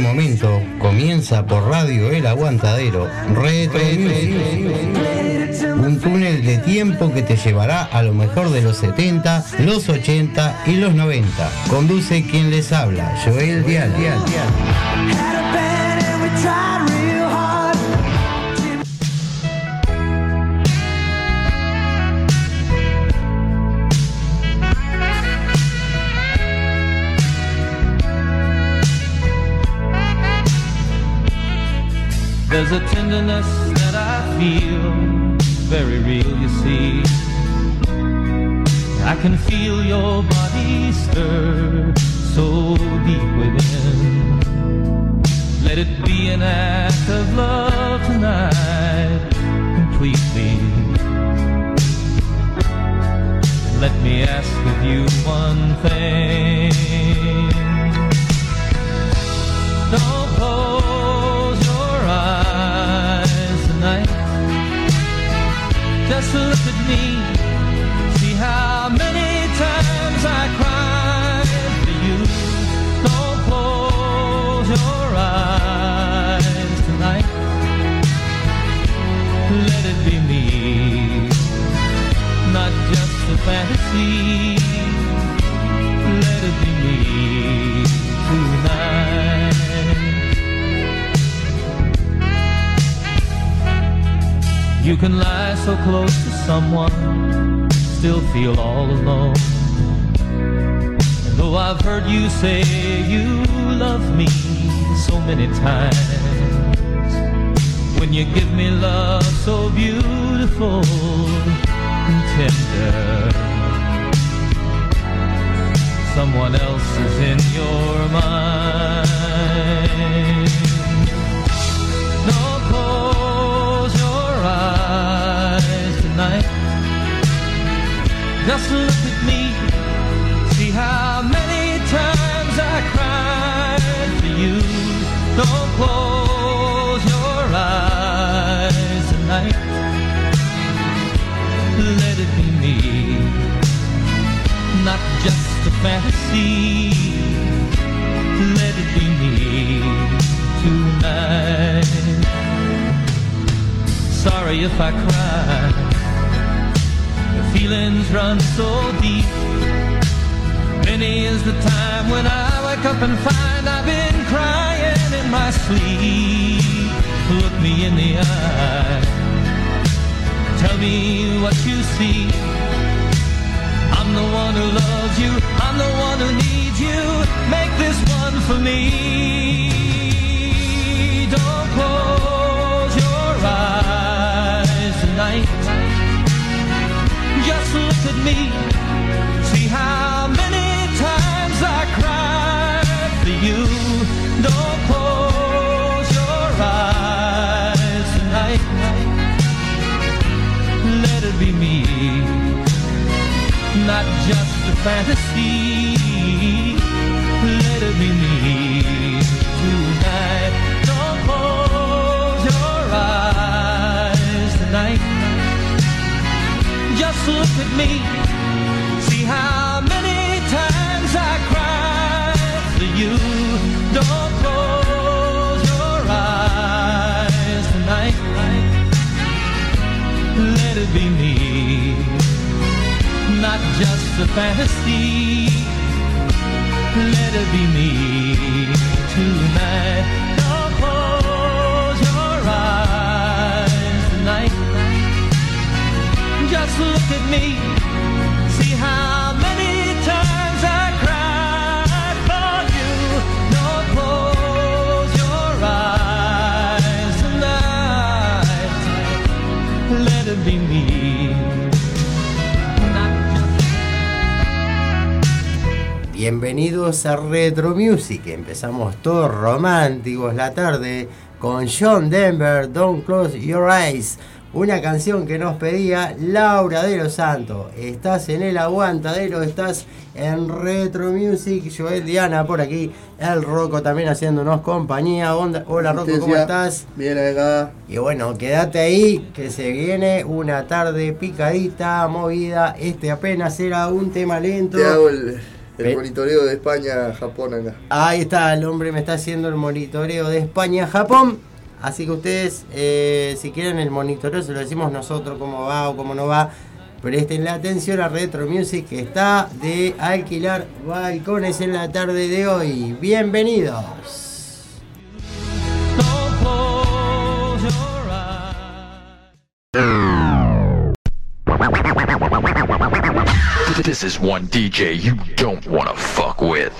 momento comienza por Radio El Aguantadero Retro. Un túnel de tiempo que te llevará a lo mejor de los 70, los 80 y los 90. Conduce quien les habla, Joel Dial. There's a tenderness that I feel, very real, you see. I can feel your body stir so deep within. Let it be an act of love tonight, completely. Let me ask of you one thing. Don't Just look at me. See how many times I cried for you. Don't close your eyes tonight. Let it be me, not just a fantasy. You can lie so close to someone, still feel all alone. And though I've heard you say you love me so many times, when you give me love so beautiful and tender, someone else is in your mind. Eyes tonight. Just look at me. See how many times I cried for you. Don't close your eyes tonight. Let it be me, not just a fantasy. Let it be me tonight. Sorry if I cry. The feelings run so deep. Many is the time when I wake up and find I've been crying in my sleep. Look me in the eye. Tell me what you see. I'm the one who loves you. I'm the one who needs you. Make this one for me. Tonight. Just look at me. See how many times I cried for you. Don't close your eyes tonight. Let it be me, not just a fantasy. Let it be me Just look at me. See how many times I cried for you. Don't close your eyes tonight. Let it be me, not just a fantasy. Let it be me tonight. Look at me. See how many times I. Let it be me. Bienvenidos a Retro Music. Empezamos todos románticos la tarde con John Denver, Don't Close Your Eyes una canción que nos pedía Laura de los Santos. Estás en el aguantadero, estás en Retro Music, Joel Diana por aquí, el Roco también haciéndonos compañía. Hola Roco, ¿cómo estás? Bien acá. Y bueno, quédate ahí que se viene una tarde picadita, movida. Este apenas era un tema lento. Te hago el... El monitoreo de España-Japón acá. Ahí está, el hombre me está haciendo el monitoreo de España-Japón. Así que ustedes, eh, si quieren el monitoreo, se lo decimos nosotros cómo va o cómo no va. Presten la atención a Retro Music que está de alquilar balcones en la tarde de hoy. Bienvenidos. This is one DJ you don't wanna fuck with.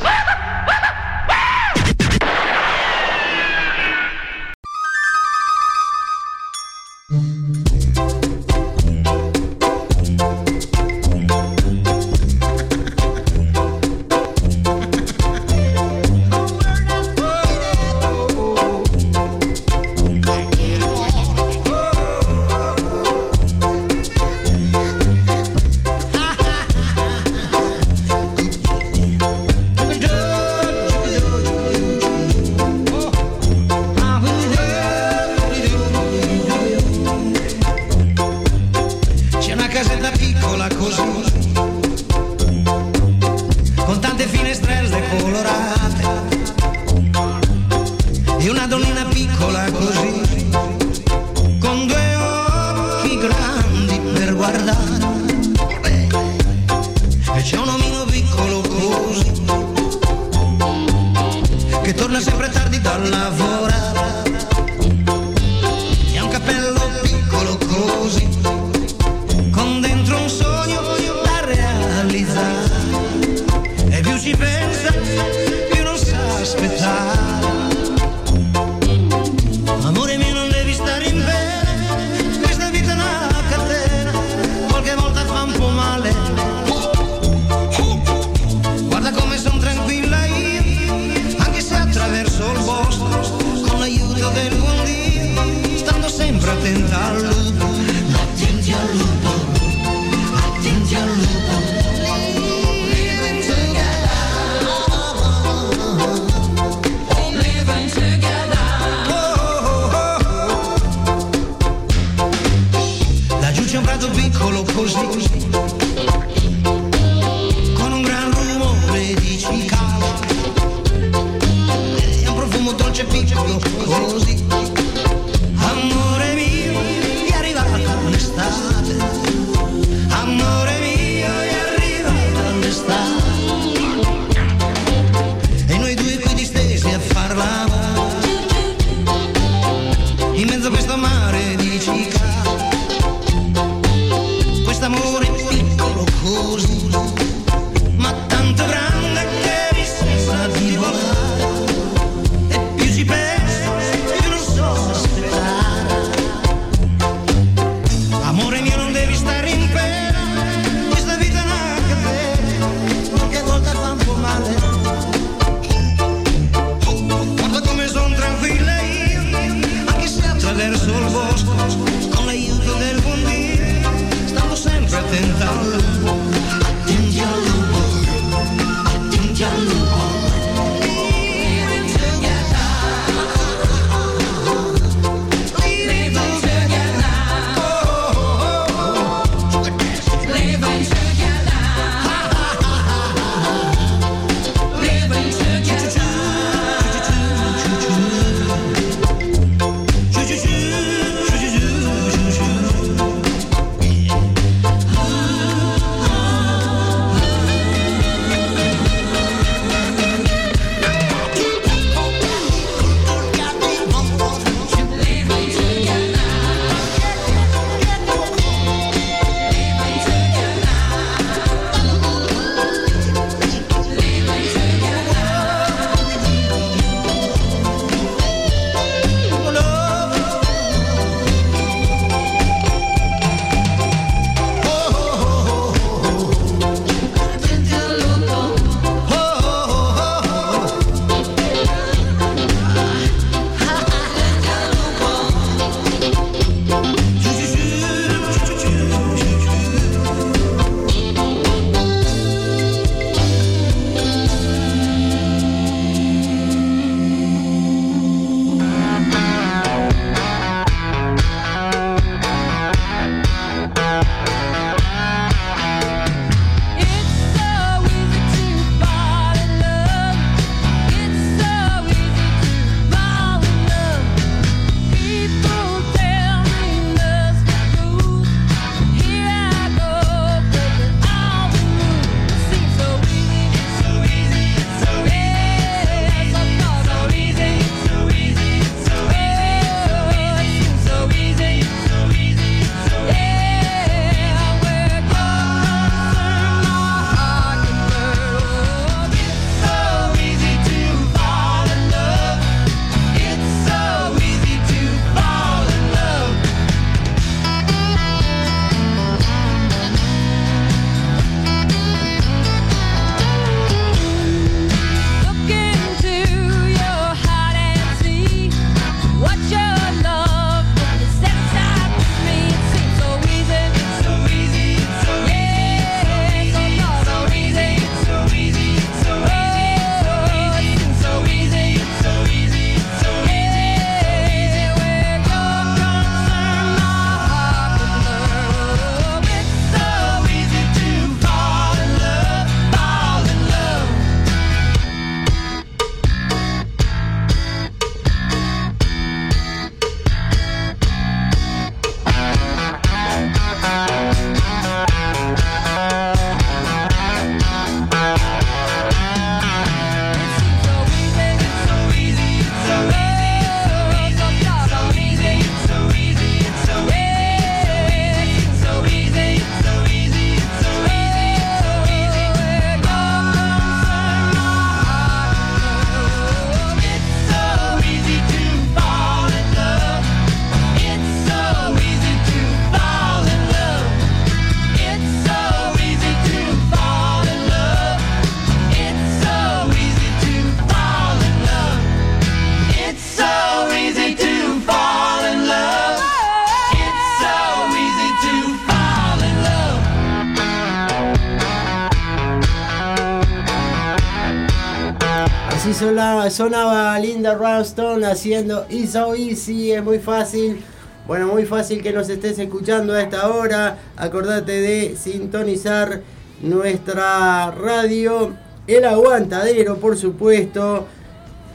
Sonaba Linda Ronstadt haciendo It's So Easy, es muy fácil. Bueno, muy fácil que nos estés escuchando a esta hora. Acordate de sintonizar nuestra radio, El Aguantadero, por supuesto.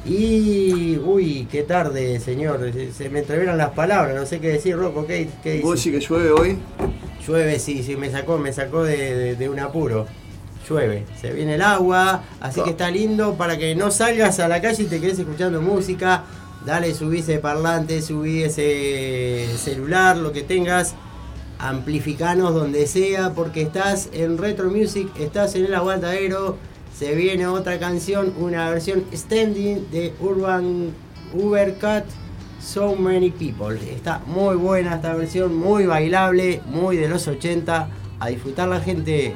Y. Uy, qué tarde, señor. Se, se me entreveran las palabras, no sé qué decir, Rocco. ¿Qué, qué dice? ¿Vos sí que llueve hoy? Llueve, sí, sí, me sacó, me sacó de, de- de un apuro. Llueve, se viene el agua, así que está lindo para que no salgas a la calle y te quedes escuchando música. Dale, subí ese parlante, subí ese celular, lo que tengas. Amplificanos donde sea, porque estás en Retro Music, estás en el aguantadero. Se viene otra canción, una versión standing de Urban Ubercat. So Many People. Está muy buena esta versión, muy bailable, muy de los 80. A disfrutar la gente.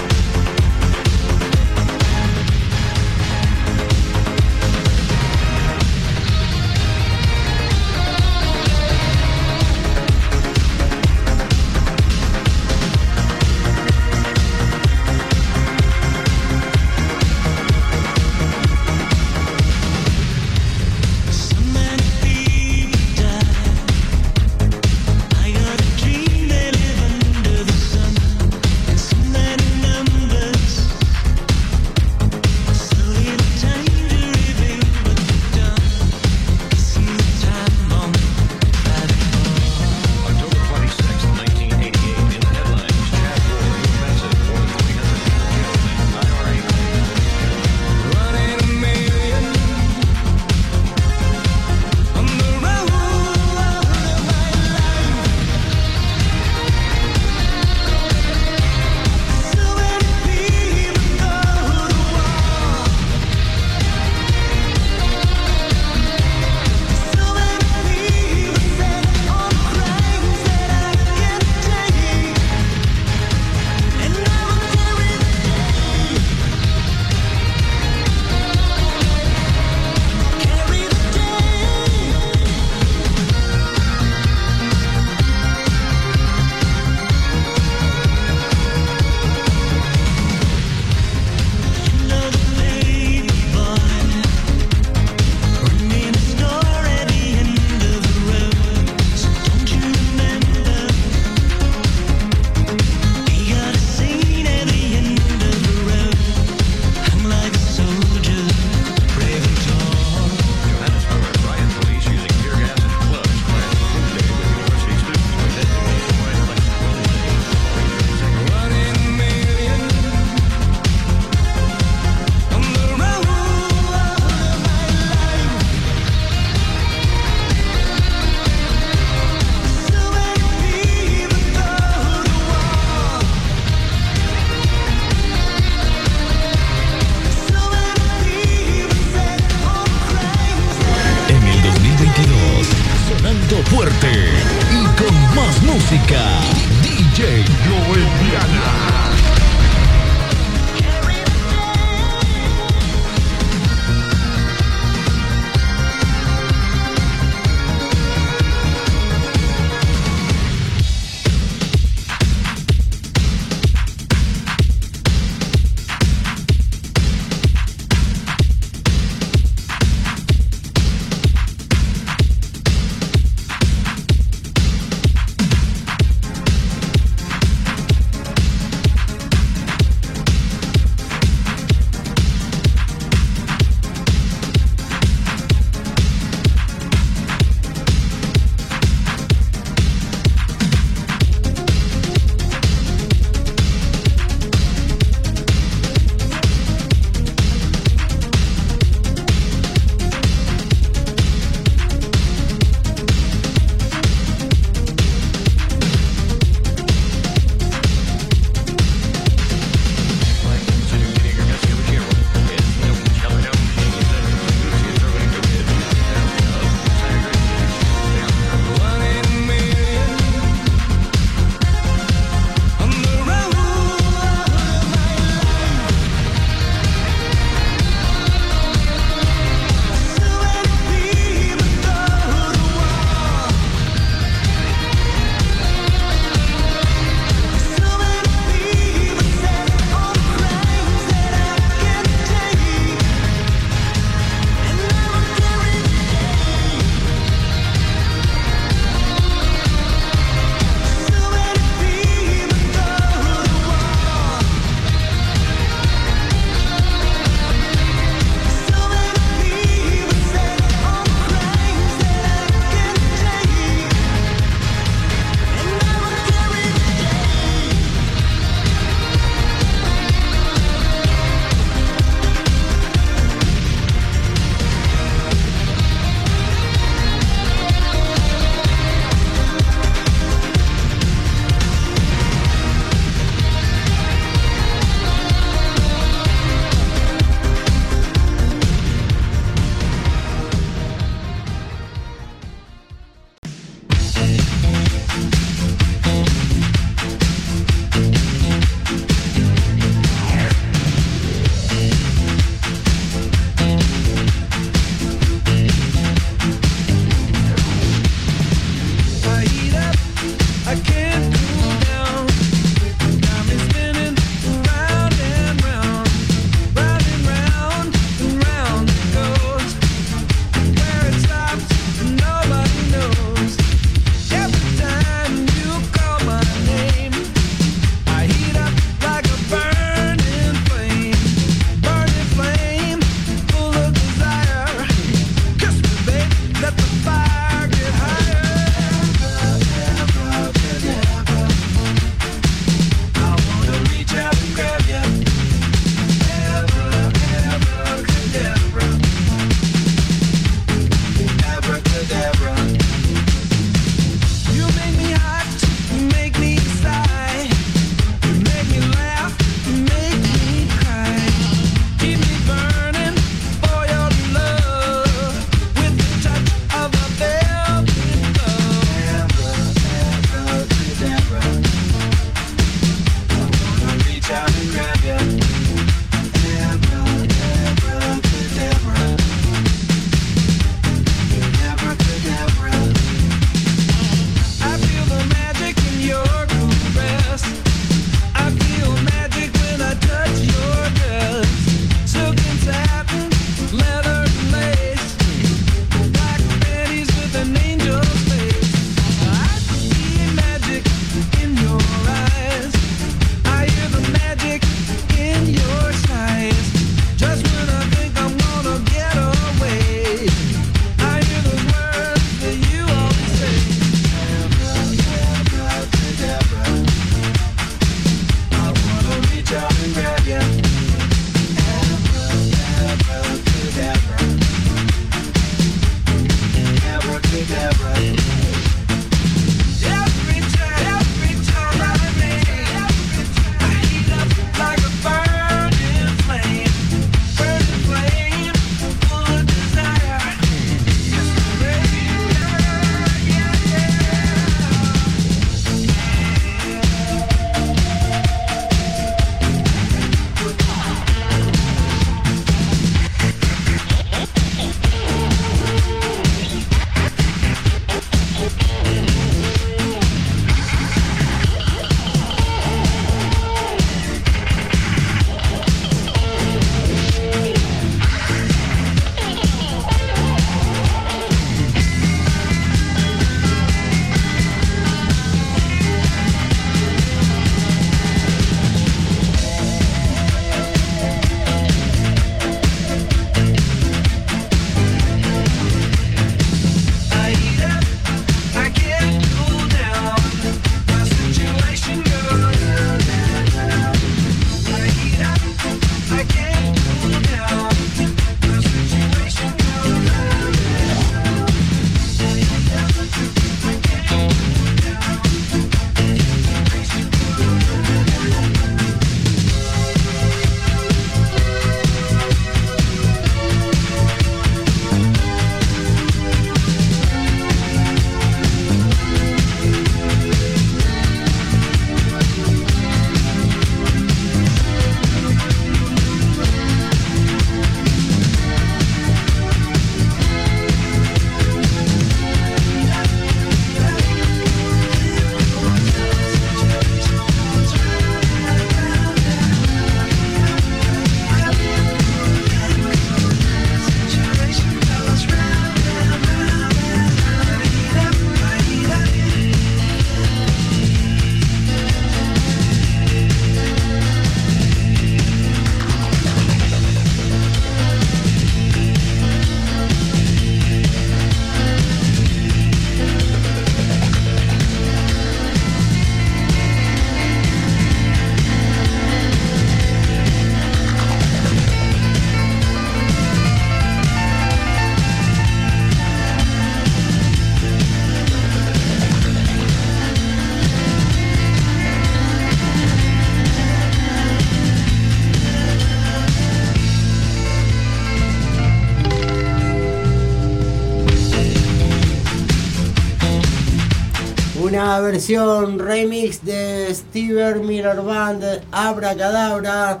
versión remix de Steven Miller Band, Abracadabra,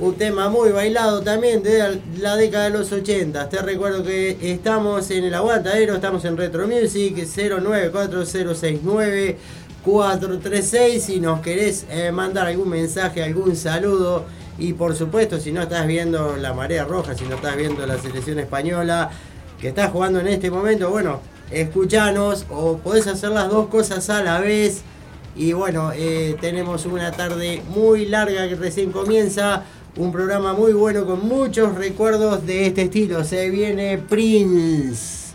un tema muy bailado también de la década de los 80. Te recuerdo que estamos en el aguantadero, estamos en Retro Music 094069. 436 si nos querés eh, mandar algún mensaje, algún saludo y por supuesto si no estás viendo la marea roja, si no estás viendo la selección española que está jugando en este momento, bueno, escuchanos o podés hacer las dos cosas a la vez. Y bueno, eh, tenemos una tarde muy larga que recién comienza. Un programa muy bueno con muchos recuerdos de este estilo. Se viene Prince.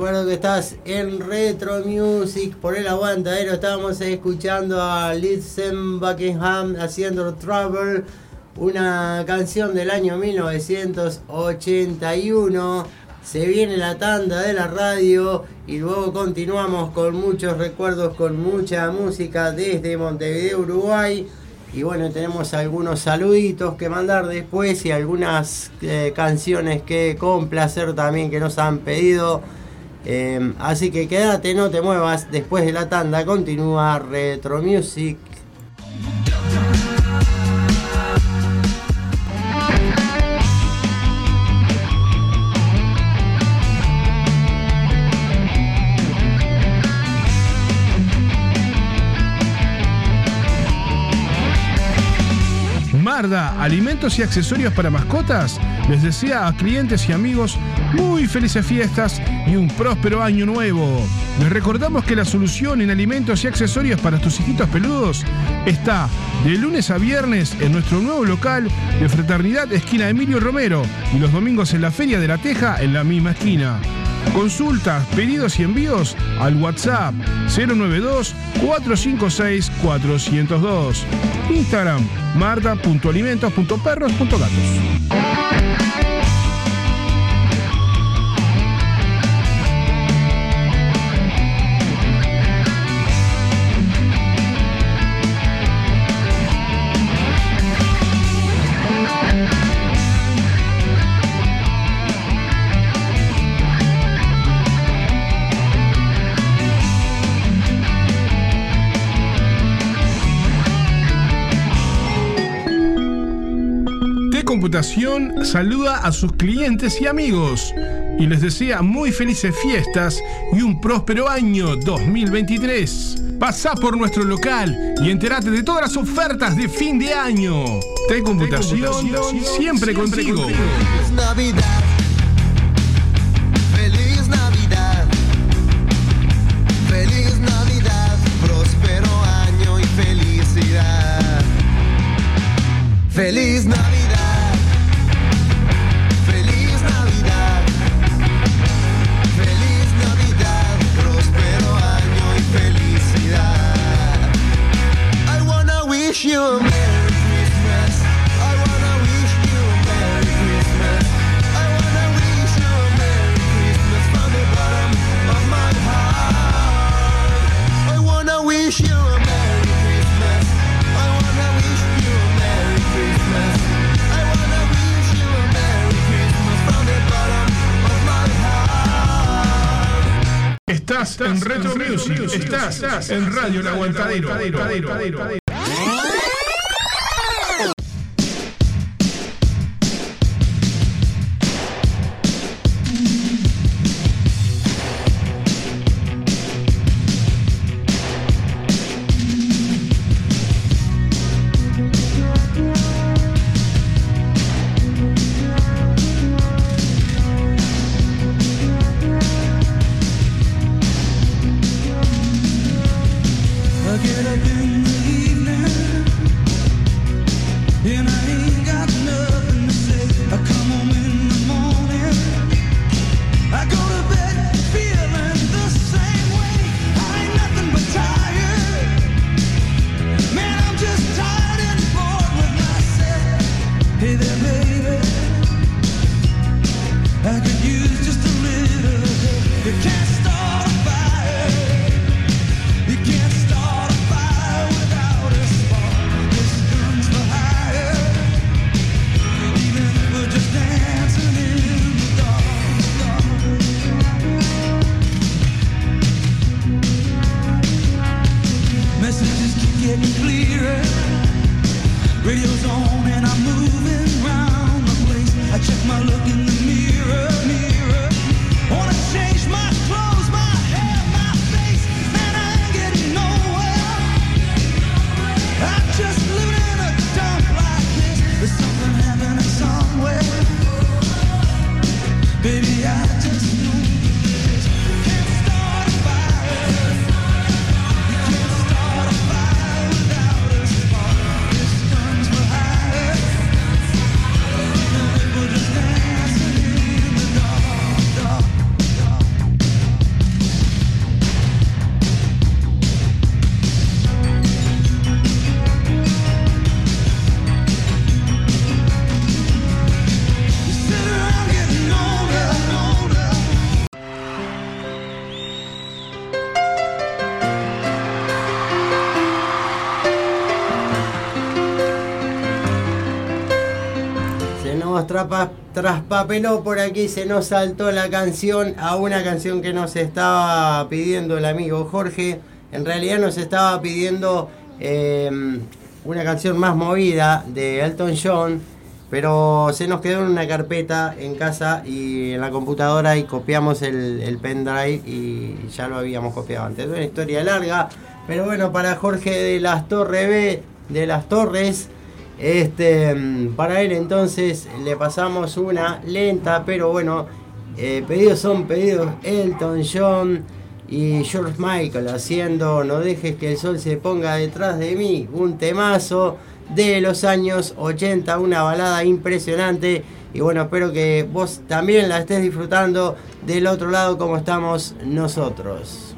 Recuerdo que estás en Retro Music por el aguantadero. Estábamos escuchando a Listen Buckingham haciendo Trouble, una canción del año 1981. Se viene la tanda de la radio y luego continuamos con muchos recuerdos, con mucha música desde Montevideo, Uruguay. Y bueno, tenemos algunos saluditos que mandar después y algunas eh, canciones que complacer también que nos han pedido. Eh, así que quédate, no te muevas. Después de la tanda continúa Retro Music. Alimentos y accesorios para mascotas, les desea a clientes y amigos muy felices fiestas y un próspero año nuevo. Les recordamos que la solución en alimentos y accesorios para tus hijitos peludos está de lunes a viernes en nuestro nuevo local de Fraternidad Esquina Emilio Romero y los domingos en la Feria de la Teja en la misma esquina. Consultas, pedidos y envíos al WhatsApp 092-456-402. Instagram marta.alimentos.perros.gatos. Computación saluda a sus clientes y amigos y les desea muy felices fiestas y un próspero año 2023. Pasá por nuestro local y entérate de todas las ofertas de fin de año. T Computación, siempre contigo. Feliz Navidad. Feliz Navidad. Feliz Navidad. Próspero año y felicidad. Feliz Navidad. Estás, en Retro Music, estás, en Radio El Aguantadero. Traspapeló por aquí, se nos saltó la canción a una canción que nos estaba pidiendo el amigo Jorge. En realidad nos estaba pidiendo eh, una canción más movida de Elton John, pero se nos quedó en una carpeta en casa y en la computadora y copiamos el, el pendrive y ya lo habíamos copiado antes. Es una historia larga, pero bueno, para Jorge de las Torres B, de las Torres, este, mm, para él entonces le pasamos una lenta, pero bueno, eh, pedidos son pedidos Elton John y George Michael haciendo No dejes que el sol se ponga detrás de mí, un temazo de los años 80, una balada impresionante. Y bueno, espero que vos también la estés disfrutando del otro lado como estamos nosotros.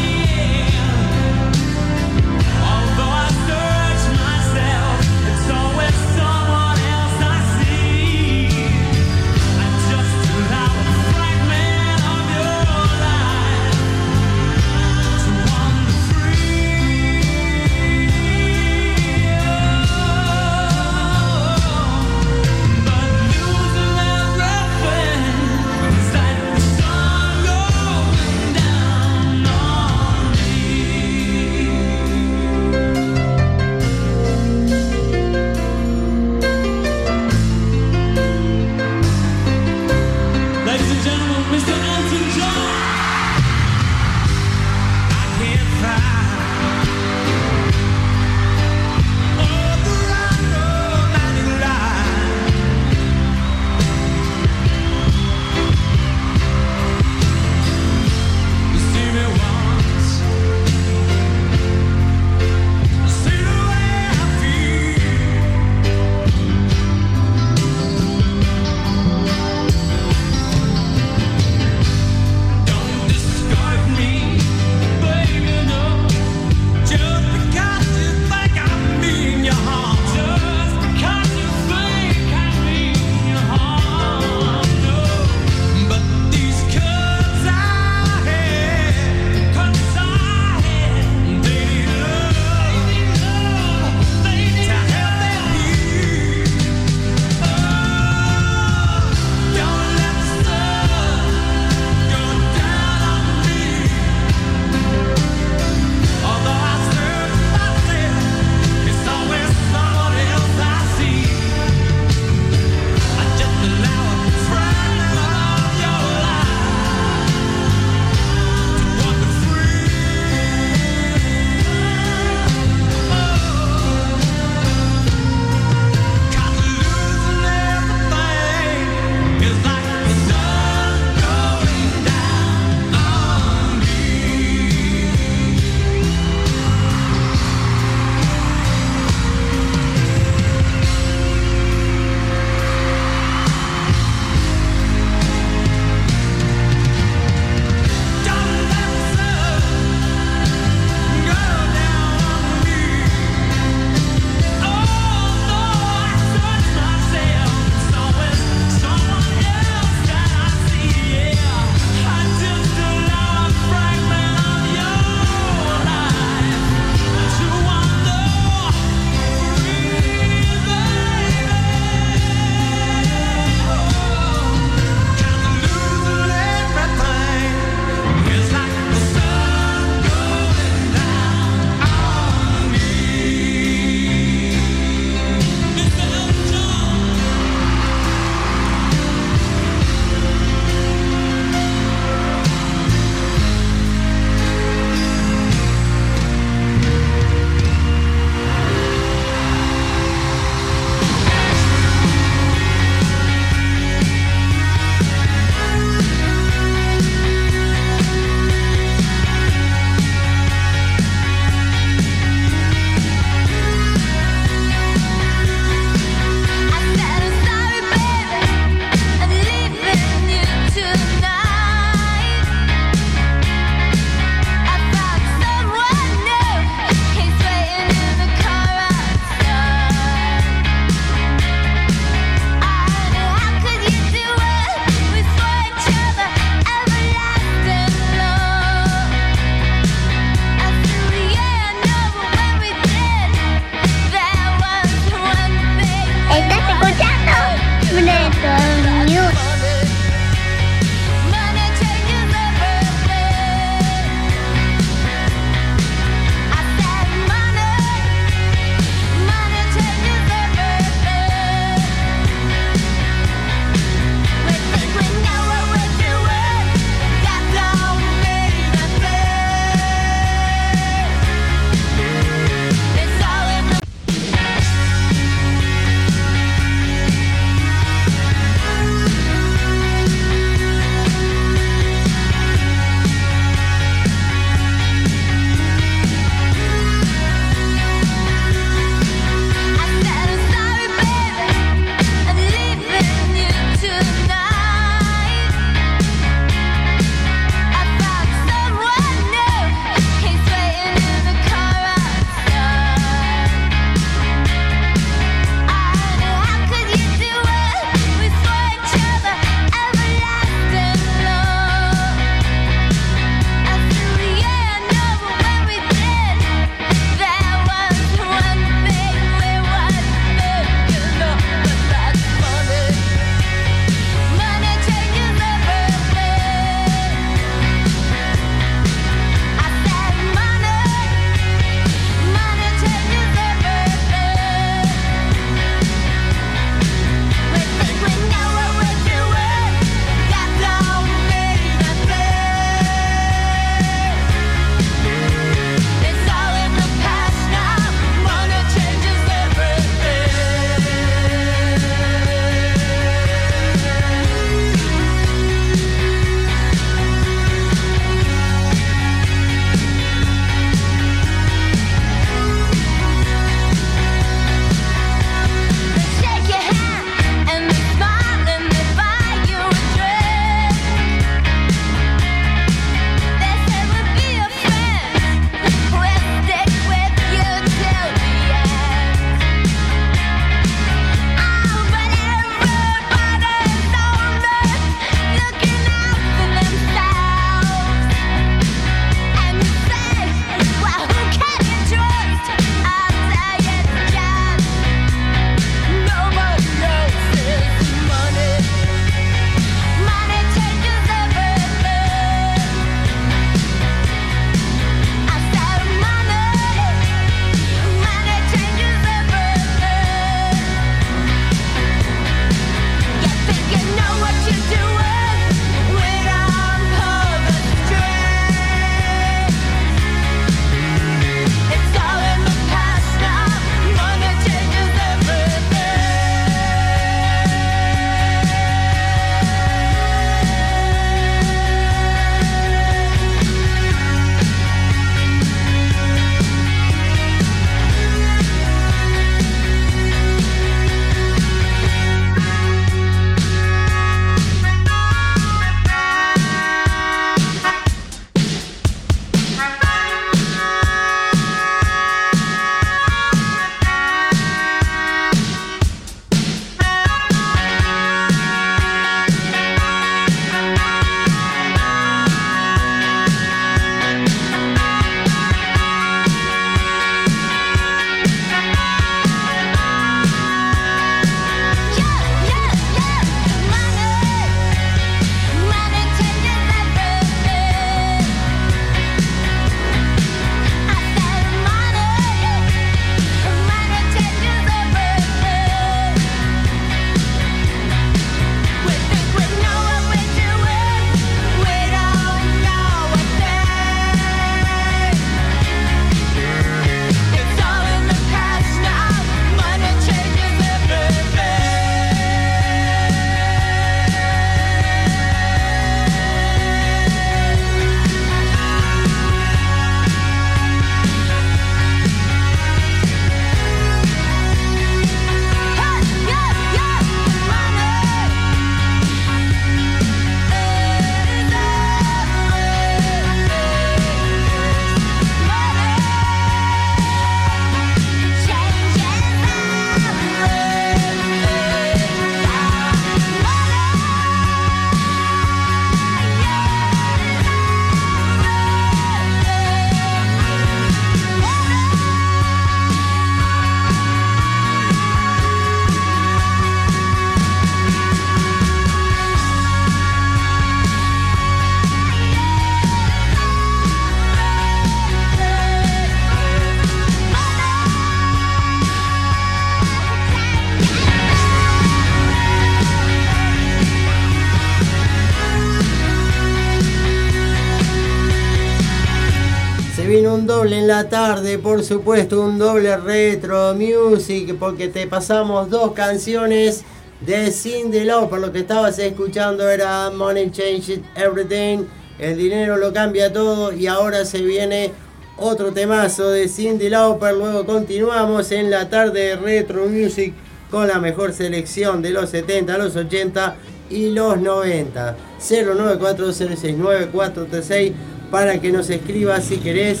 Por supuesto, un doble retro music, porque te pasamos dos canciones de Cindy Lauper. Lo que estabas escuchando era Money Changes Everything, el dinero lo cambia todo, y ahora se viene otro temazo de Cindy Lauper. Luego continuamos en la tarde de retro music con la mejor selección de los 70, los 80 y los 90. 094069436 para que nos escribas si querés,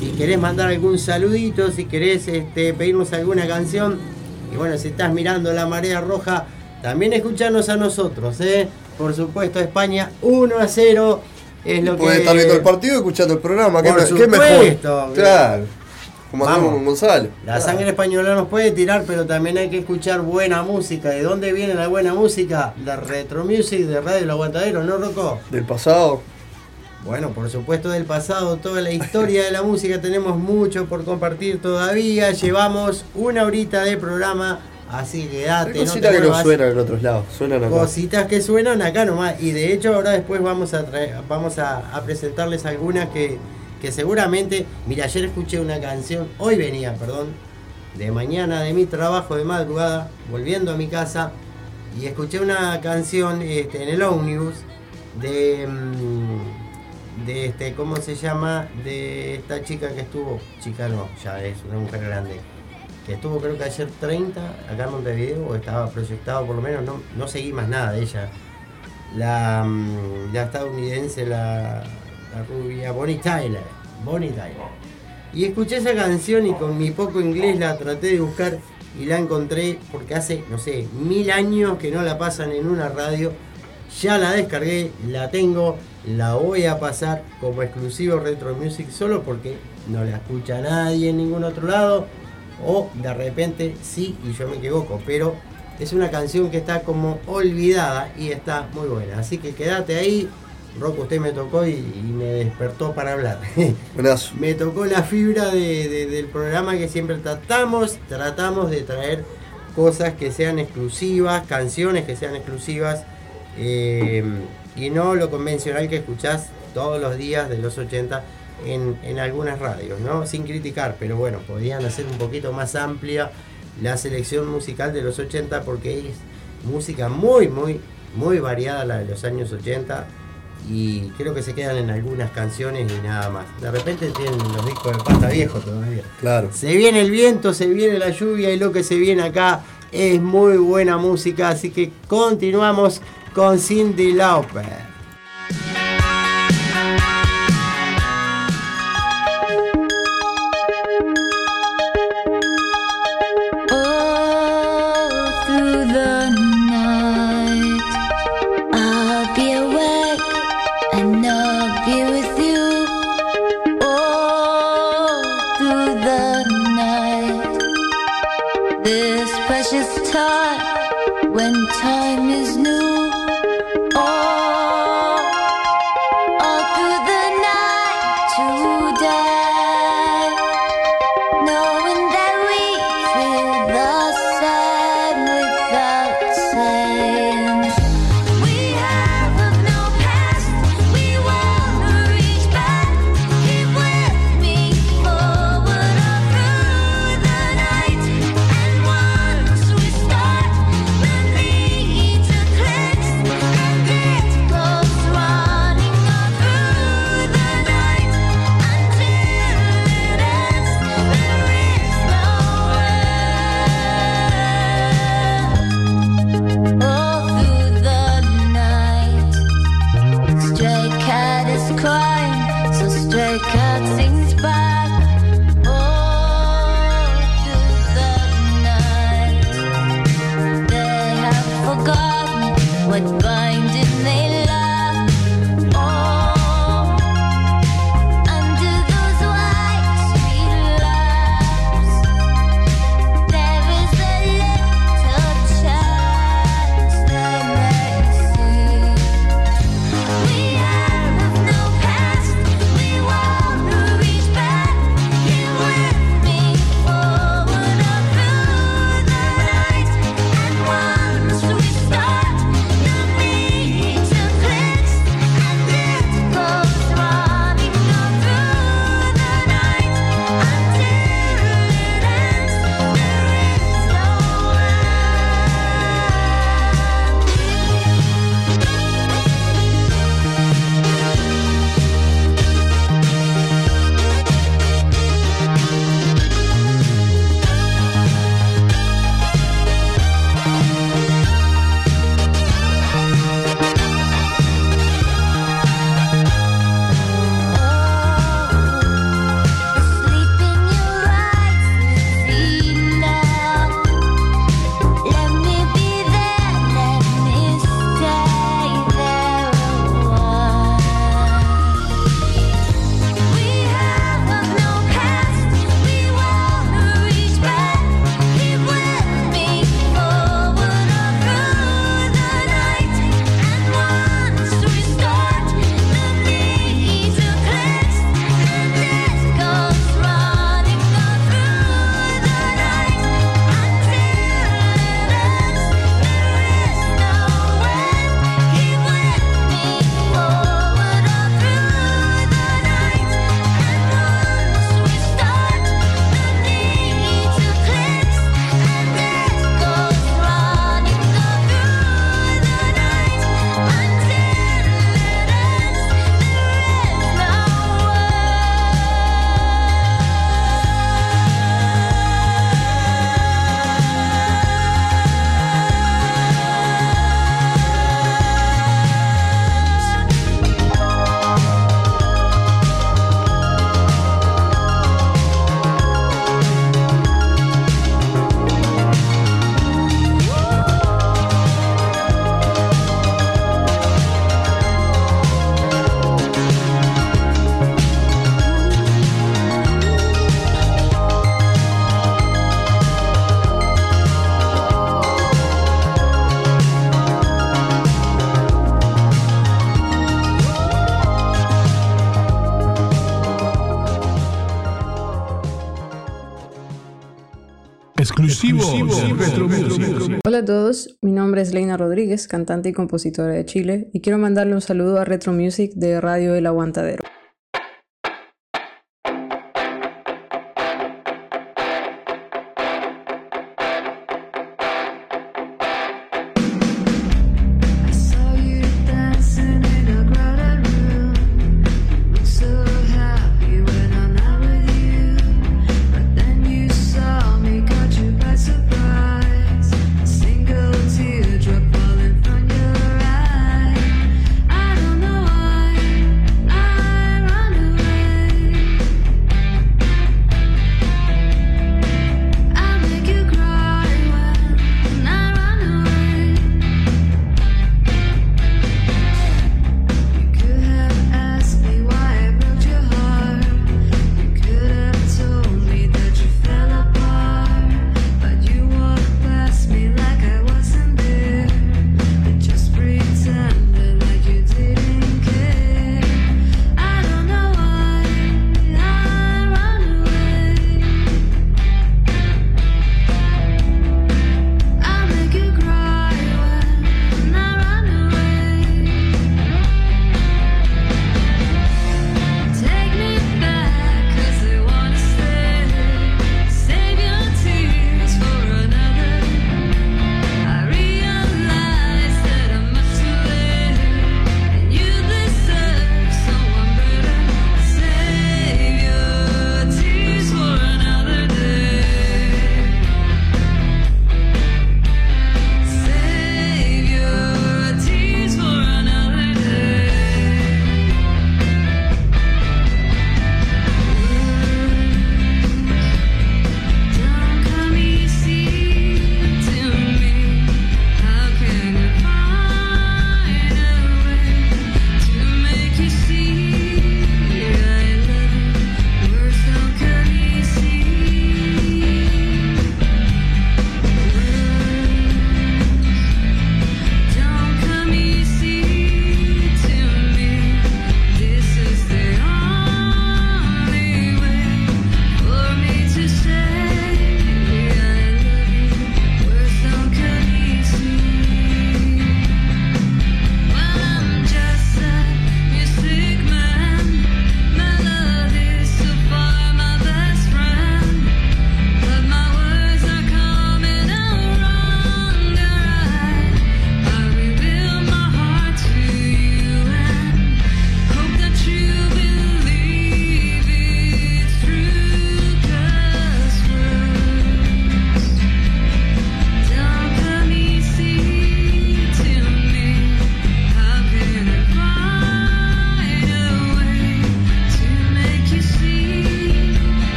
si querés mandar algún saludito, si querés este, pedirnos alguna canción. Y bueno, si estás mirando la marea roja, también escuchanos a nosotros, ¿eh? Por supuesto, España 1 a 0 es lo Puede que... estar viendo el partido y escuchando el programa. ¿Qué, Por qué mejor? supuesto. Claro. Como Vamos. hacemos con Gonzalo. La sangre española nos puede tirar, pero también hay que escuchar buena música. ¿De dónde viene la buena música? La retro music de Radio El Aguantadero, ¿no, Rocco? Del pasado. Bueno, por supuesto del pasado, toda la historia de la música, tenemos mucho por compartir todavía. Llevamos una horita de programa, así que date, Hay no cositas te que no suenan en otros lados. Suenan acá. Cositas que suenan acá nomás. Y de hecho ahora después vamos a vamos a, a presentarles algunas que, que seguramente. Mira, ayer escuché una canción, hoy venía, perdón, de mañana de mi trabajo de madrugada, volviendo a mi casa, y escuché una canción este, en el ómnibus de. mm, de este, ¿cómo se llama? De esta chica que estuvo, chica no, ya es una mujer grande, que estuvo creo que ayer 30 acá en Montevideo, o estaba proyectado por lo menos, no, no seguí más nada de ella. La, mm, la estadounidense, la, la rubia Bonnie Tyler, Bonnie Tyler. Y escuché esa canción y con mi poco inglés la traté de buscar y la encontré porque hace, no sé, mil años que no la pasan en una radio. Ya la descargué, la tengo, la voy a pasar como exclusivo Retro Music solo porque no la escucha nadie en ningún otro lado. O de repente sí y yo me equivoco, pero es una canción que está como olvidada y está muy buena. Así que quédate ahí. Rocco, usted me tocó y, y me despertó para hablar. Me tocó la fibra de- de- del programa que siempre tratamos. Tratamos de traer cosas que sean exclusivas, canciones que sean exclusivas. eh, y no lo convencional que escuchás todos los días de los 80 en, en algunas radios, ¿no? Sin criticar, pero bueno, podrían hacer un poquito más amplia la selección musical de los 80 porque es música muy, muy, muy variada la de los años 80 y creo que se quedan en algunas canciones y nada más. De repente tienen los discos de pasta viejo todavía. Claro. Se viene el viento, se viene la lluvia y lo que se viene acá es muy buena música, así que continuamos con Cindy Lauper. A todos, mi nombre es Leina Rodríguez, cantante y compositora de Chile, y quiero mandarle un saludo a Retro Music de Radio El Aguantadero.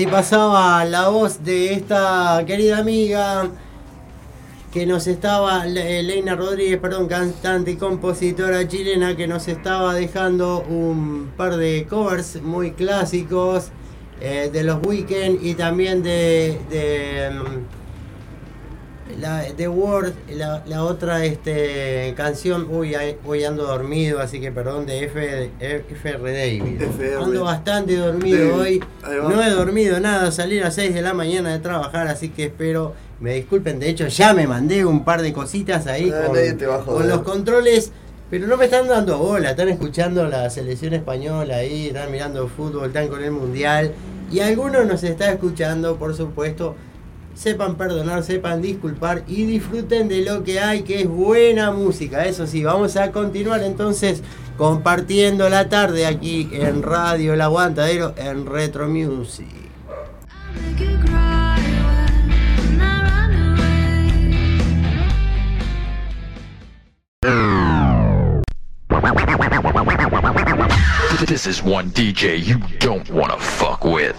Así pasaba la voz de esta querida amiga que nos estaba, Le- Leina Rodríguez, perdón, cantante y compositora chilena, que nos estaba dejando un par de covers muy clásicos eh, de los Weekend y también de, mm, la, de Word, la, la otra este, canción, uy, hoy ando dormido, así que perdón, de F, FR David. FR. Ando bastante dormido hoy, no he dormido nada, salí a las 6 de la mañana de trabajar, así que espero, me disculpen, de hecho ya me mandé un par de cositas ahí Ah, con los controles, pero no me están dando bola, están escuchando la selección española ahí, están mirando fútbol, están con el mundial, y algunos nos está escuchando, por supuesto, sepan perdonar, sepan disculpar y disfruten de lo que hay, que es buena música. Eso sí, vamos a continuar entonces compartiendo la tarde aquí en Radio El Aguantadero en Retro Music. This is one DJ you don't wanna fuck with.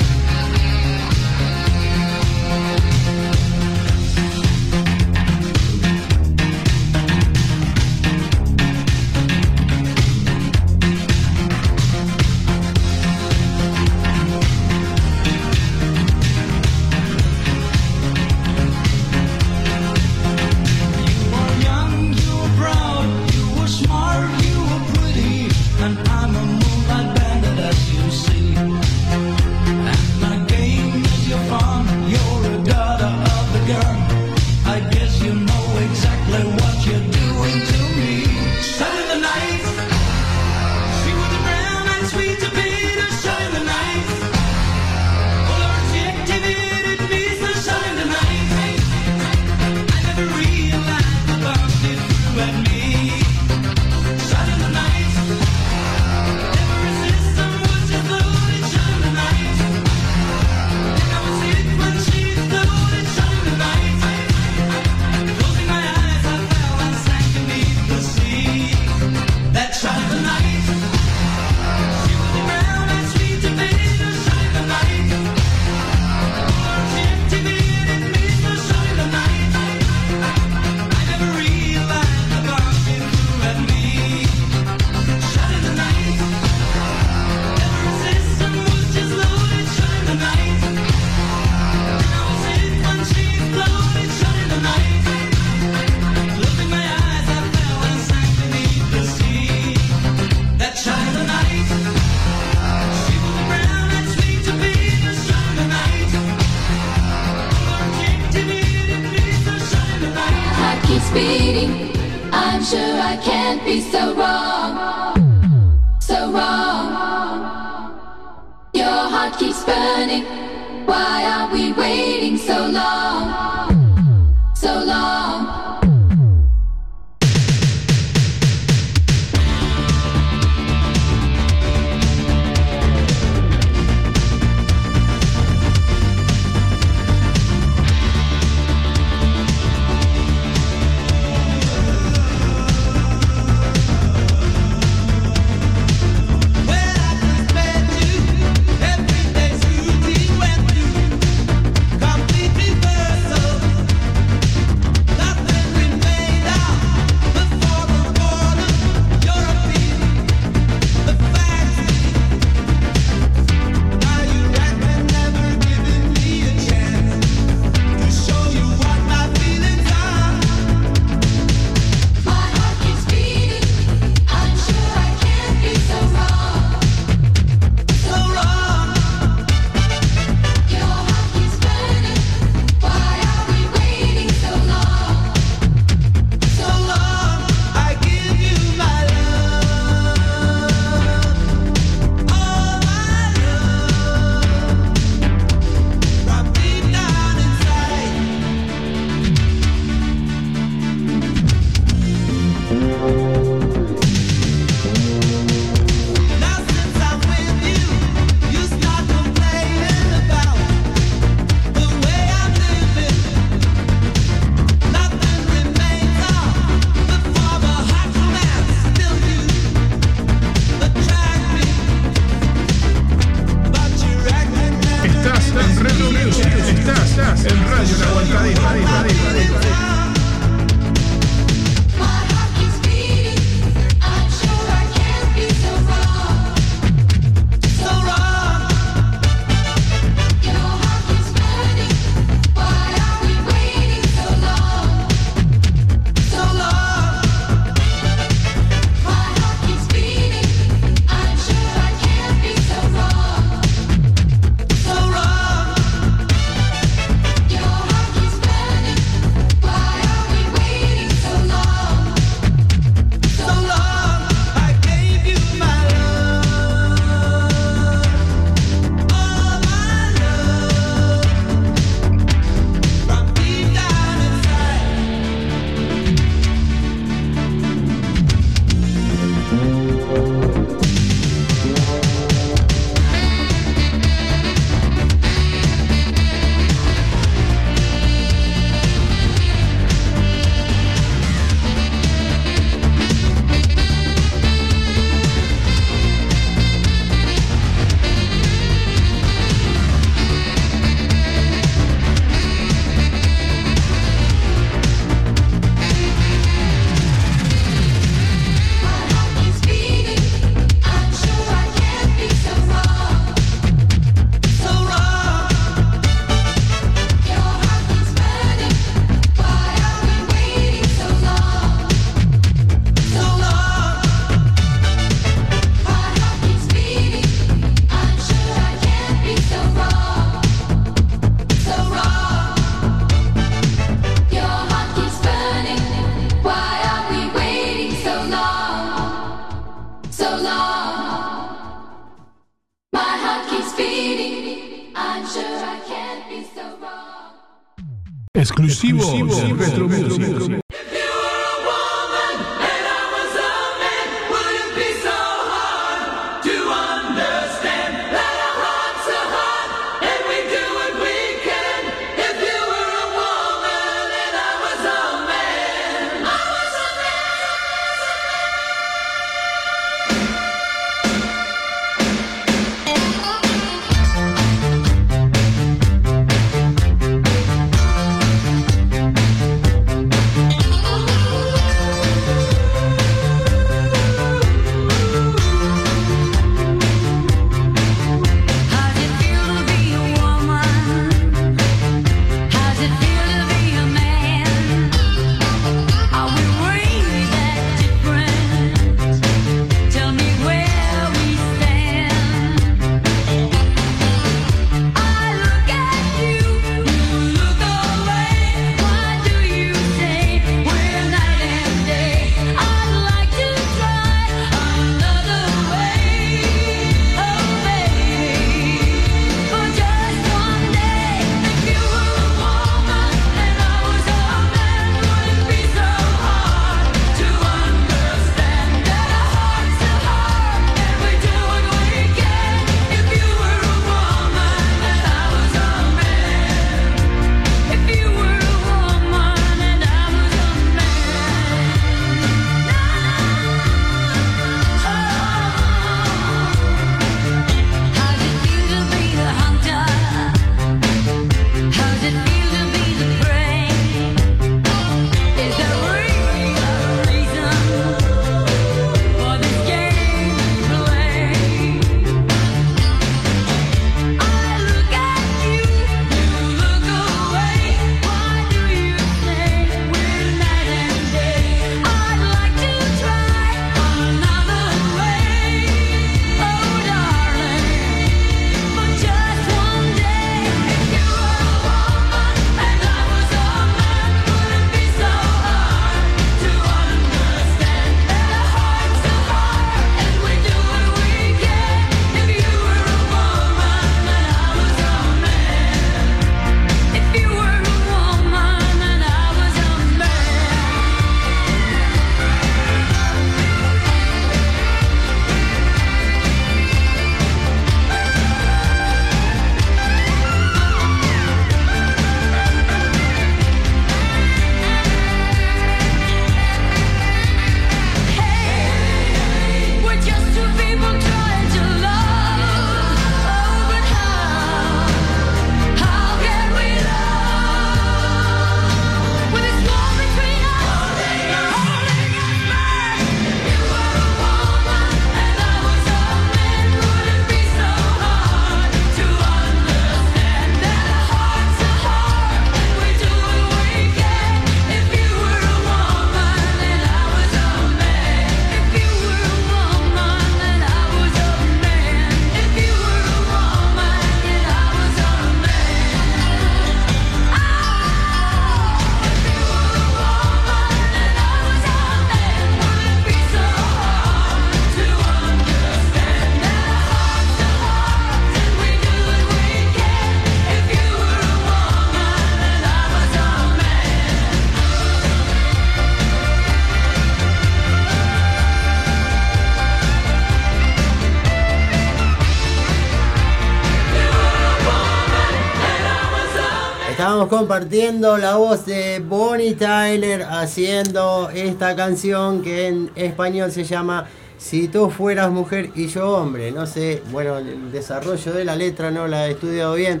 compartiendo la voz de Bonnie Tyler haciendo esta canción que en español se llama Si tú fueras mujer y yo hombre. No sé, bueno, el desarrollo de la letra no la he estudiado bien.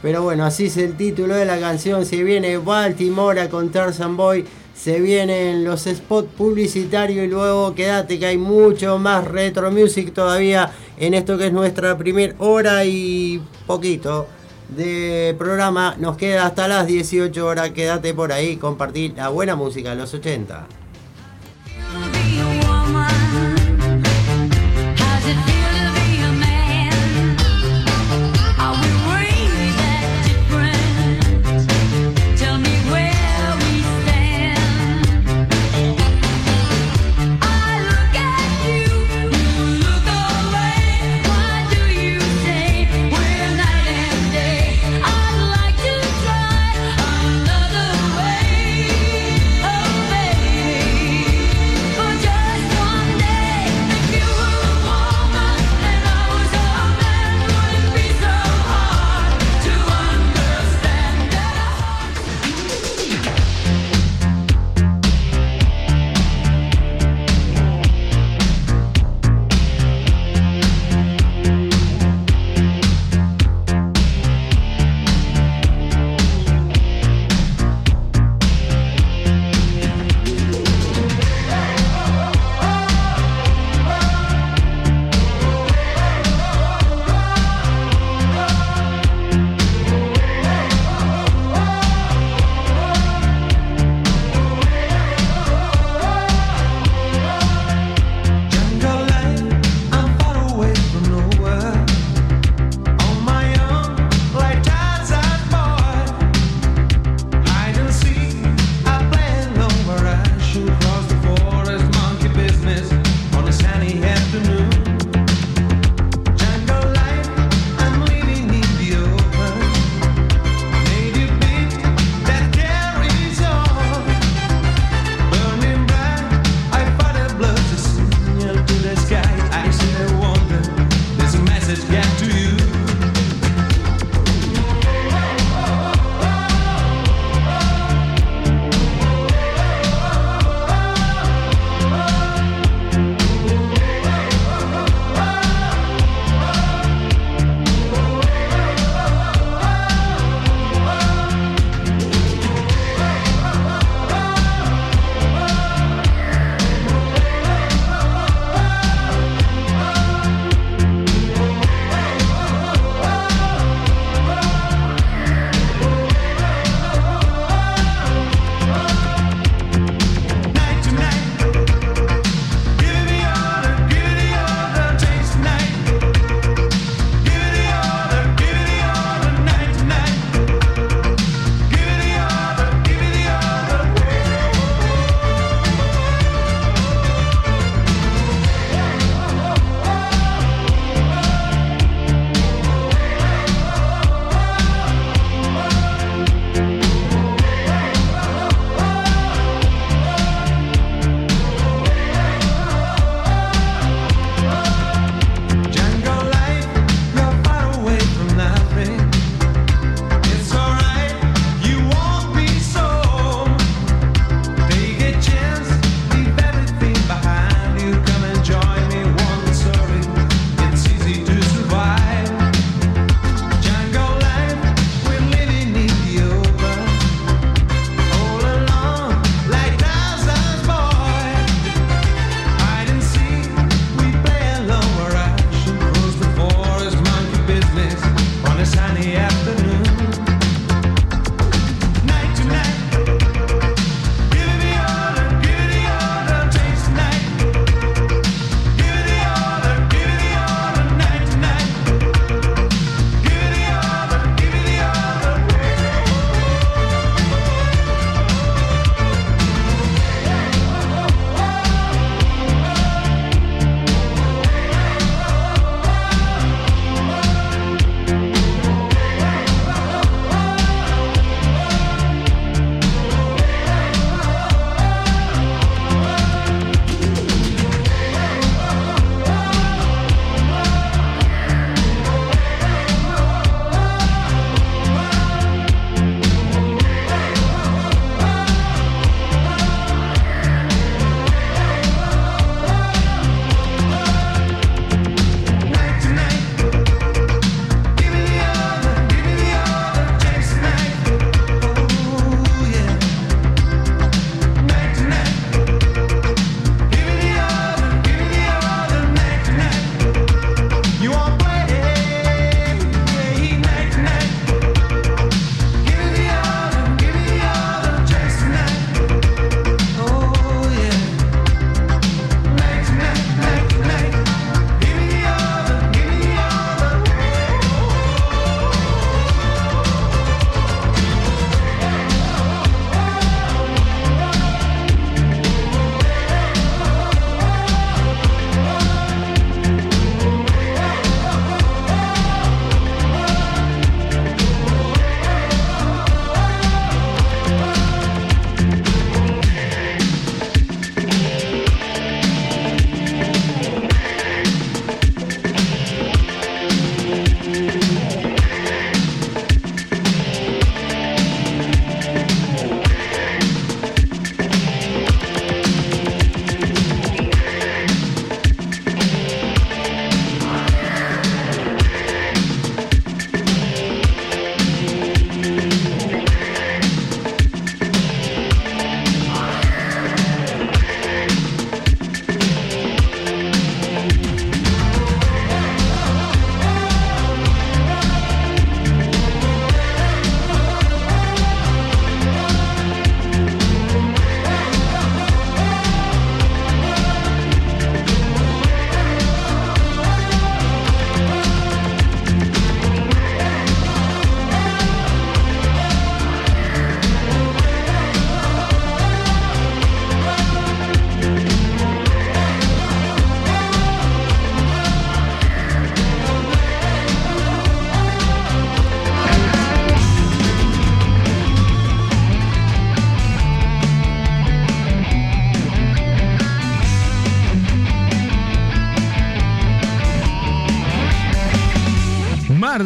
Pero bueno, así es el título de la canción. Se viene Baltimore con Tarzan Boy. Se vienen los spots publicitarios y luego quédate que hay mucho más retro music todavía en esto que es nuestra primera hora y poquito de programa. Nos queda hasta las 18 horas. Quédate por ahí, compartir la buena música, de los 80.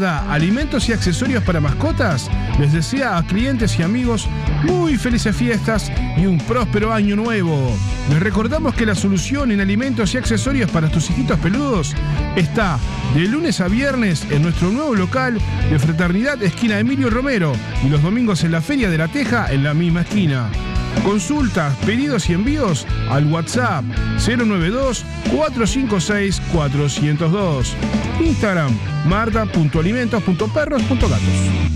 Alimentos y accesorios para mascotas, les desea a clientes y amigos muy felices fiestas y un próspero año nuevo. Les recordamos que la solución en alimentos y accesorios para tus hijitos peludos está de lunes a viernes en nuestro nuevo local de Fraternidad Esquina Emilio Romero y los domingos en la Feria de la Teja en la misma esquina. Consultas, pedidos y envíos al WhatsApp 092-456-402. Instagram marta.alimentos.perros.gatos.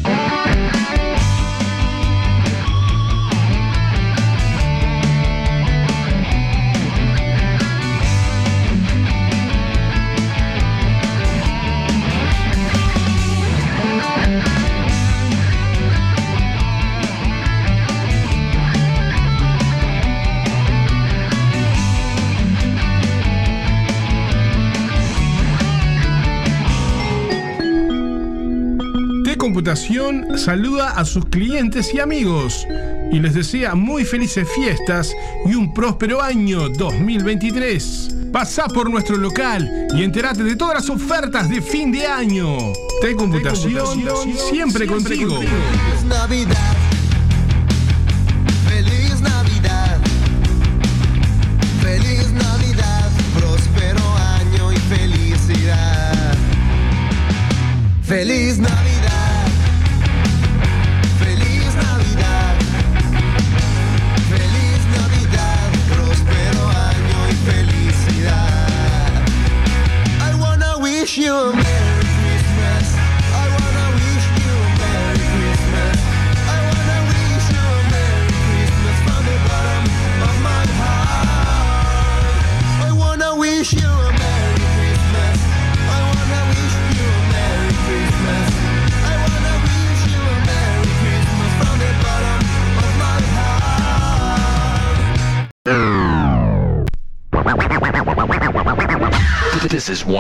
T-Computación saluda a sus clientes y amigos y les desea muy felices fiestas y un próspero año 2023. Pasá por nuestro local y entérate de todas las ofertas de fin de año. T-Computación siempre contigo. Feliz Navidad. Feliz Navidad. Feliz Navidad. Próspero año y felicidad. Feliz Navidad.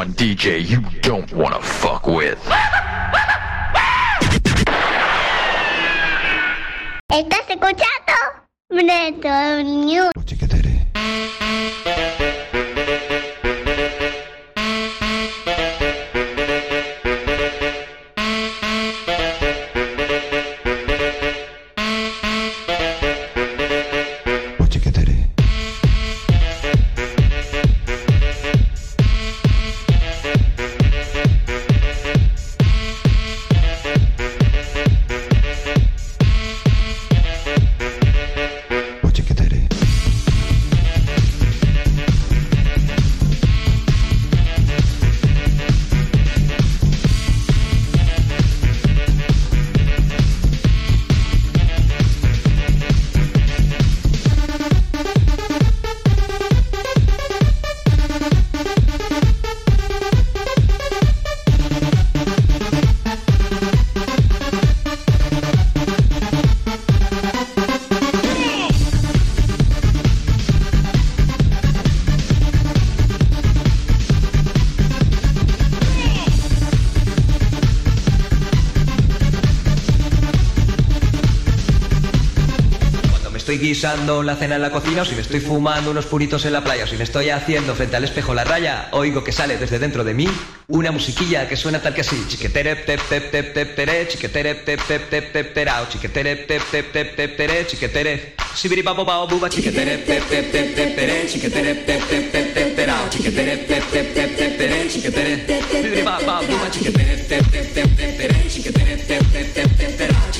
DJ you don't want to fuck with. Guisando la cena en la cocina o si me estoy fumando unos puritos en la playa o si me estoy haciendo frente al espejo la raya, oigo que sale desde dentro de mí una musiquilla que suena tal que así. Chiquetere tep tep tep tep tere, chiquetere tep tep tep tep terao, chiquetere tep tep tep tep tere, chiquetere. Sibiri babo bao buba chiquetere tep tep tep tep tere, chiquetere tep tep tep tep terao, chiquetere tep tep tep tep tere, chiquetere. Sibiri babo bao buba chiquetere tep tep tep tep tere, chiquetere tep tep tep tep terao,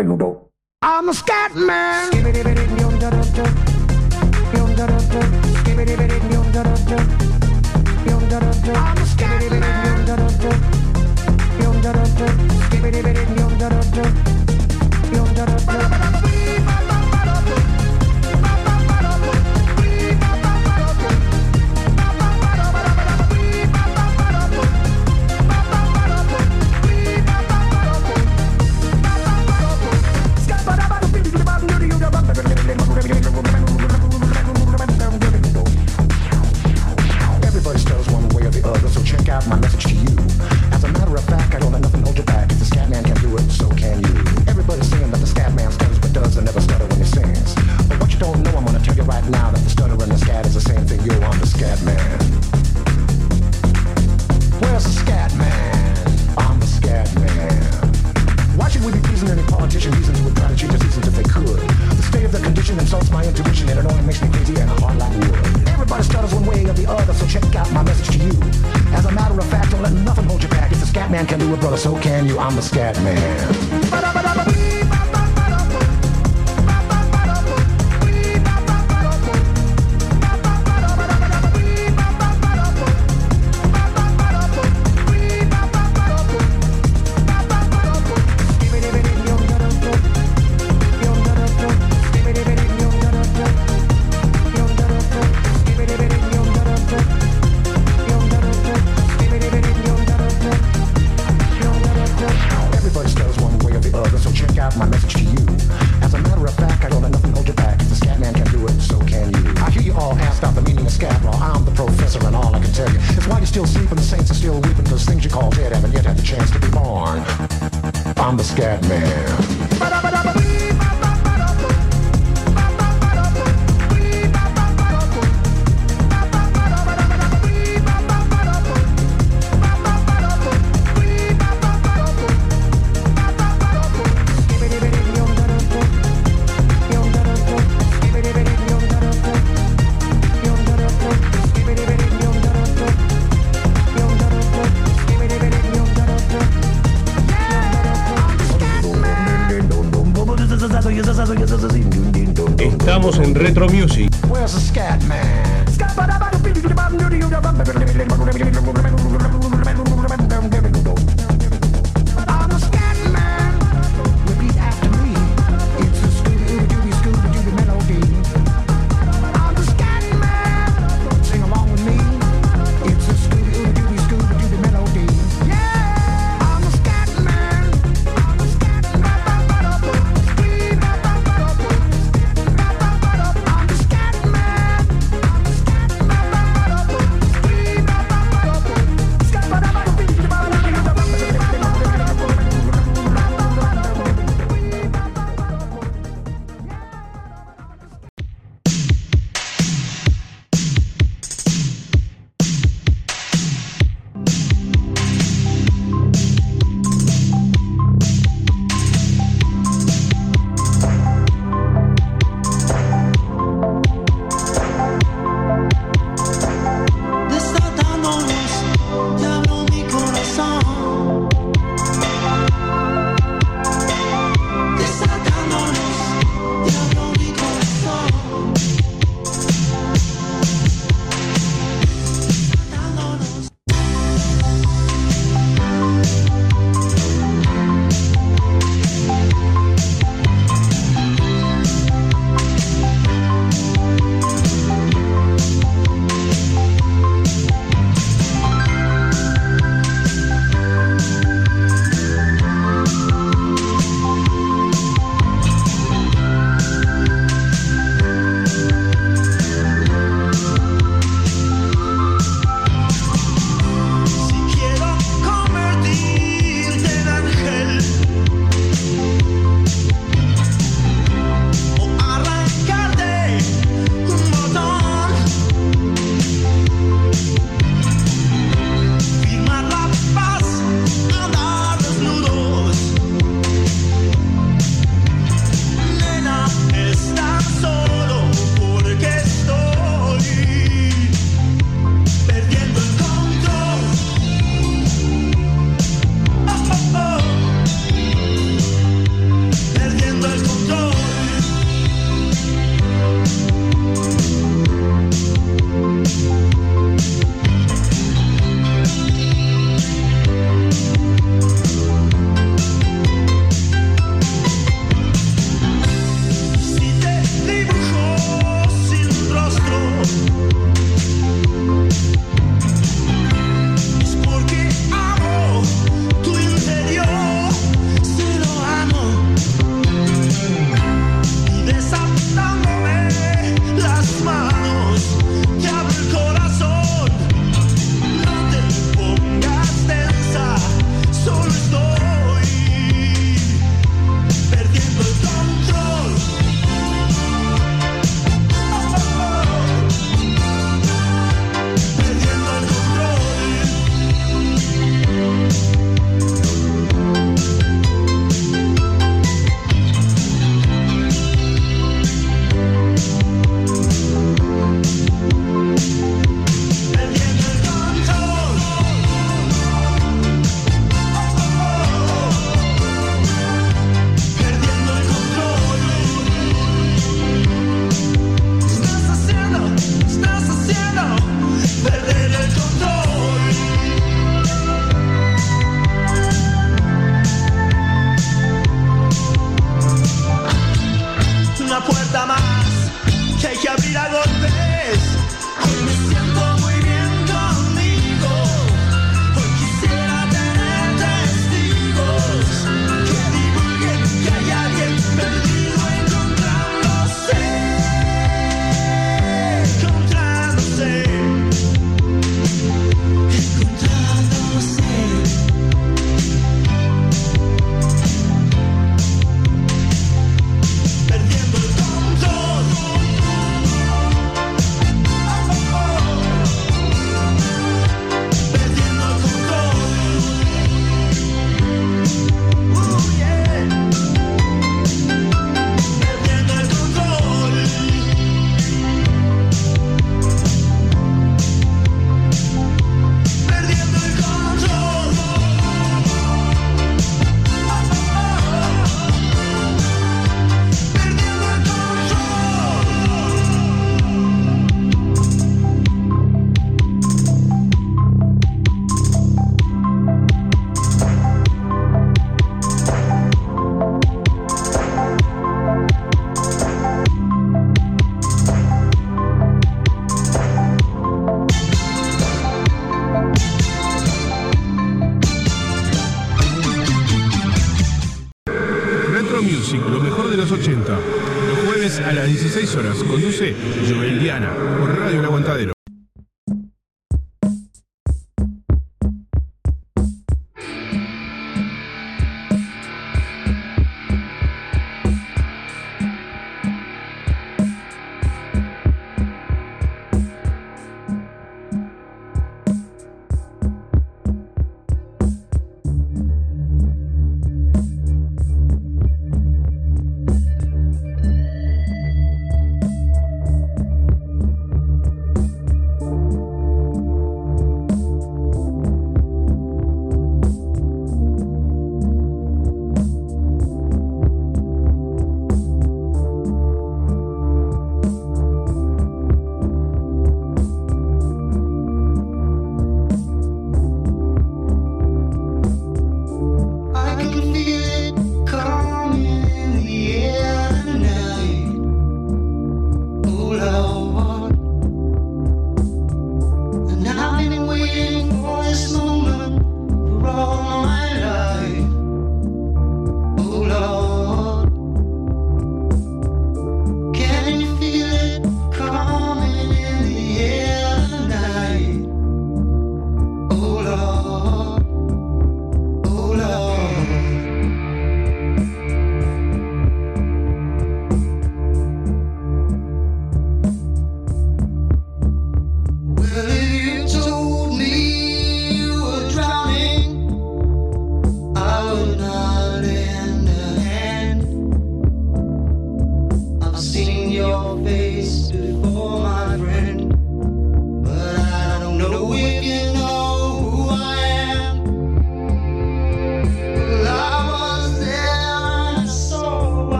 I'm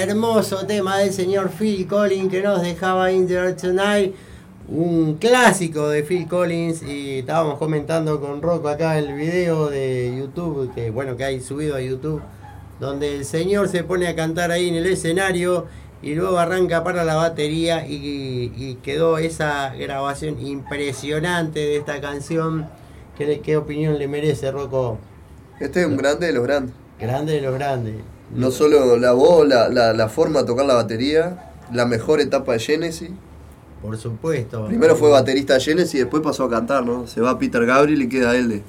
hermoso tema del señor Phil Collins que nos dejaba In There Tonight. Un clásico de Phil Collins y estábamos comentando con Rocco acá el video de YouTube, que bueno que hay subido a YouTube, donde el señor se pone a cantar ahí en el escenario y luego arranca para la batería y, y quedó esa grabación impresionante de esta canción. ¿Qué, qué opinión le merece Rocco? Este es un grande de los grandes. Grande de los grandes. No solo la voz, la, la, la forma de tocar la batería, la mejor etapa de Genesis. Por supuesto. Primero fue baterista de Genesis y después pasó a cantar, ¿no? Se va Peter Gabriel y queda él de.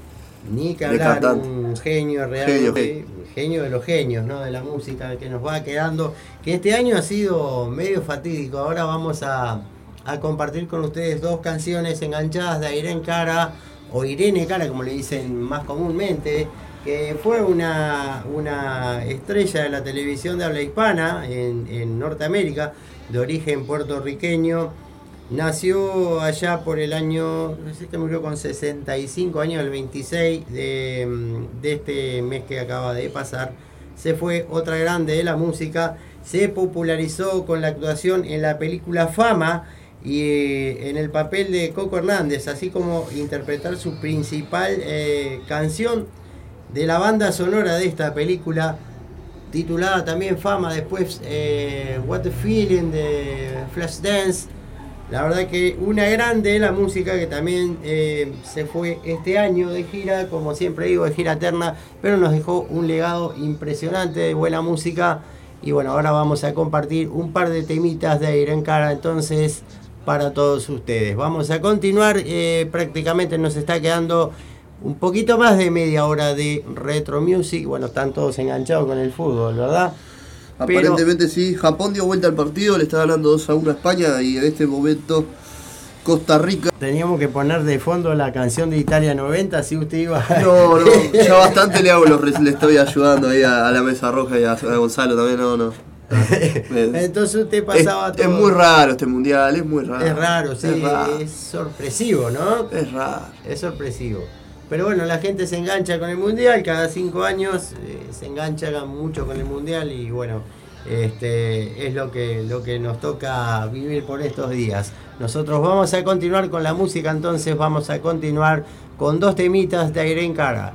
Ni que hablar, un genio Genio, realmente, genio. genio de los genios, ¿no? De la música que nos va quedando, que este año ha sido medio fatídico. Ahora vamos a, a compartir con ustedes dos canciones enganchadas de Irene Cara, o Irene Cara, como le dicen más comúnmente, que fue una, una estrella de la televisión de habla hispana en, en Norteamérica, de origen puertorriqueño. Nació allá por el año, no que murió con 65 años, el 26 de, de este mes que acaba de pasar. Se fue otra grande de la música, se popularizó con la actuación en la película Fama y eh, en el papel de Coco Hernández, así como interpretar su principal eh, canción de la banda sonora de esta película titulada también Fama, después eh, What the Feeling de Flashdance. La verdad que una grande de la música que también eh, se fue este año de gira, como siempre digo, de gira eterna, pero nos dejó un legado impresionante de buena música. Y bueno, ahora vamos a compartir un par de temitas de Irene Cara entonces para todos ustedes. Vamos a continuar, eh, prácticamente nos está quedando un poquito más de media hora de retro music. Bueno, están todos enganchados con el fútbol, ¿verdad? Pero- Aparentemente sí. Japón dio vuelta al partido, le está ganando 2 a 1 a España y en este momento Costa Rica. Teníamos que poner de fondo la canción de Italia 90, si usted iba. No, no, ya bastante le hago, los le estoy ayudando ahí a, a la mesa roja y a, a Gonzalo también, no, no. Entonces usted Es, pasaba es todo. muy raro este mundial, es muy raro. Es raro, sí, Es es, sorpresivo, ¿no? Es raro. Es sorpresivo. Pero bueno, la gente se engancha con el mundial, cada cinco años eh, se engancha mucho con el mundial y bueno, este es lo que, lo que nos toca vivir por estos días. Nosotros vamos a continuar con la música, entonces vamos a continuar con dos temitas de Irene Cara.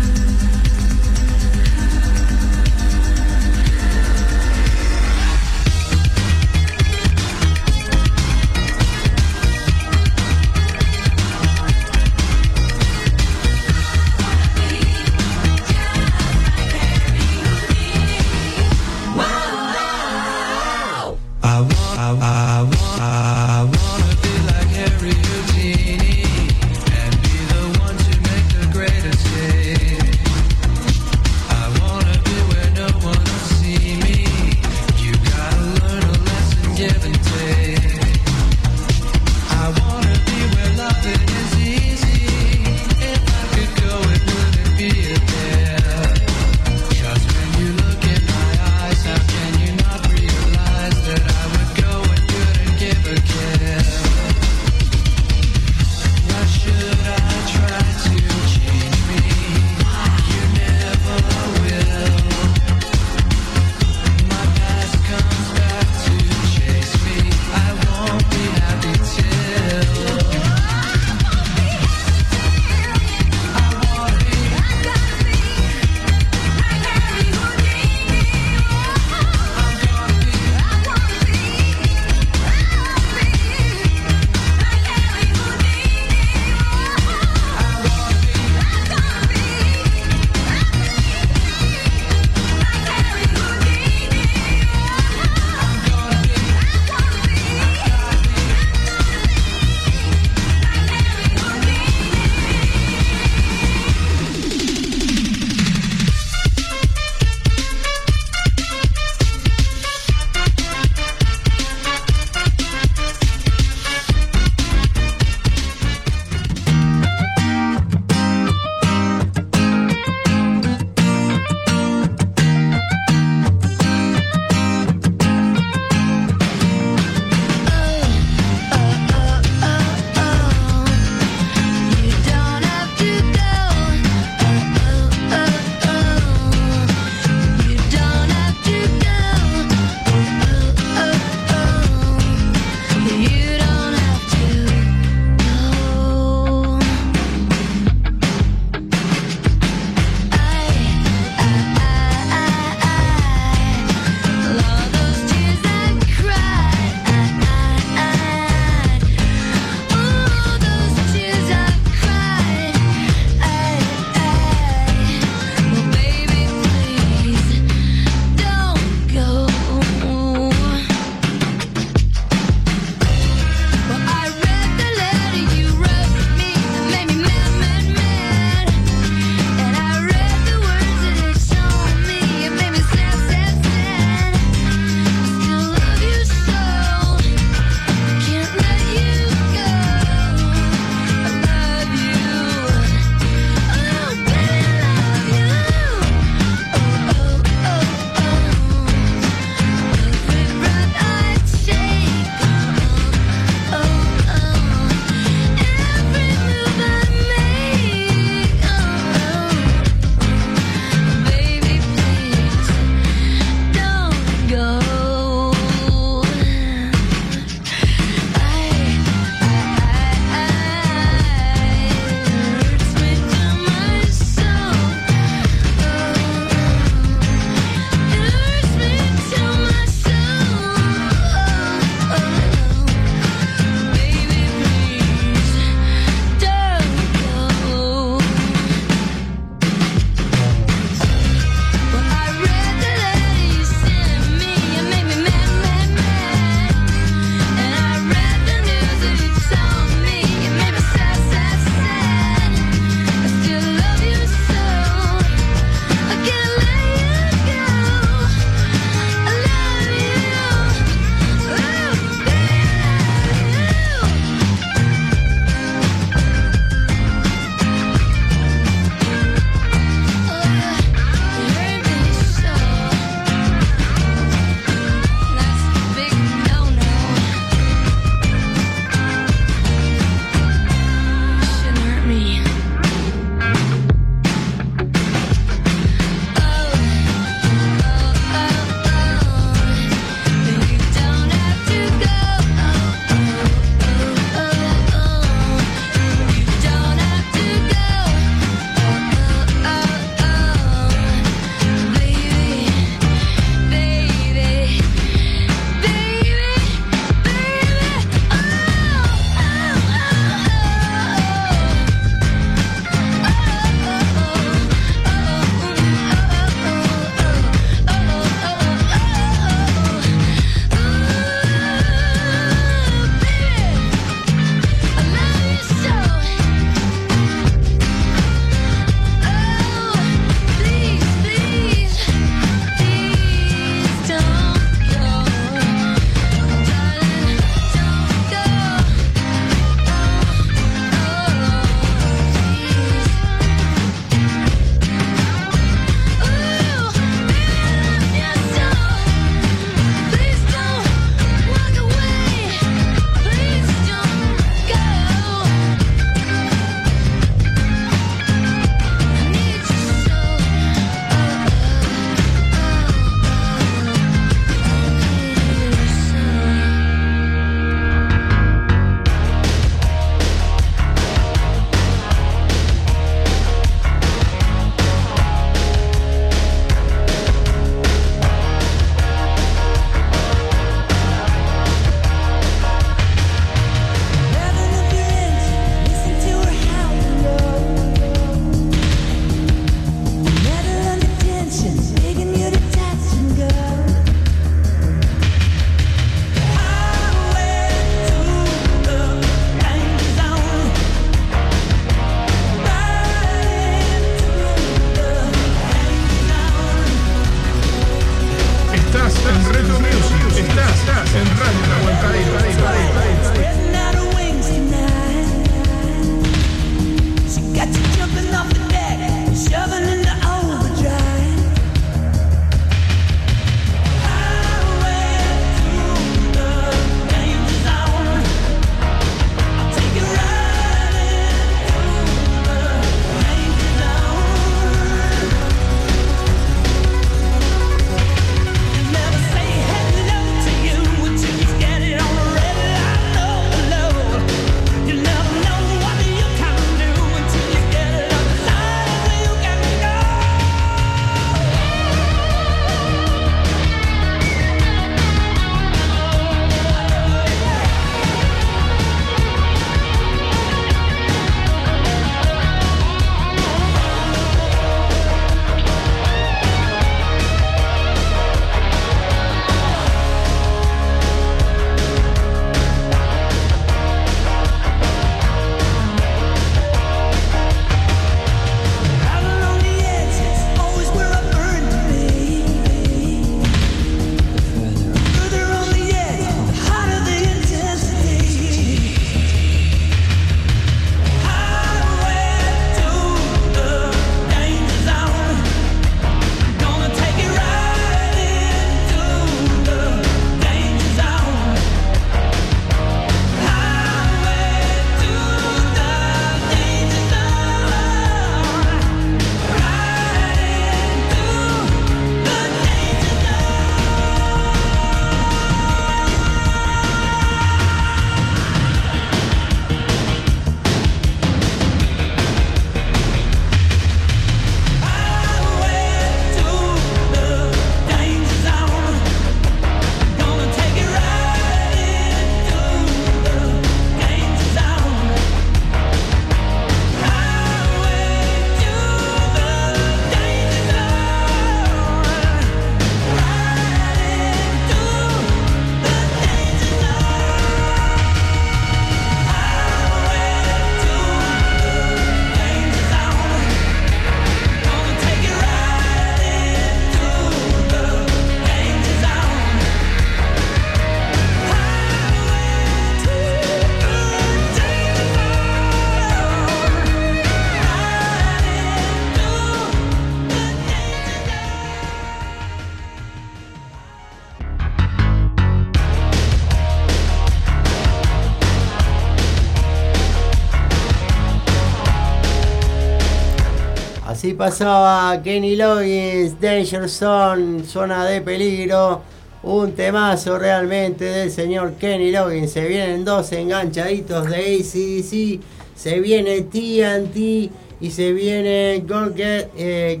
Pasaba Kenny Loggins, Danger Zone, zona de peligro. Un temazo realmente del señor Kenny Loggins. Se vienen dos enganchaditos de ACDC. Se viene TNT y se viene Girl Get, eh,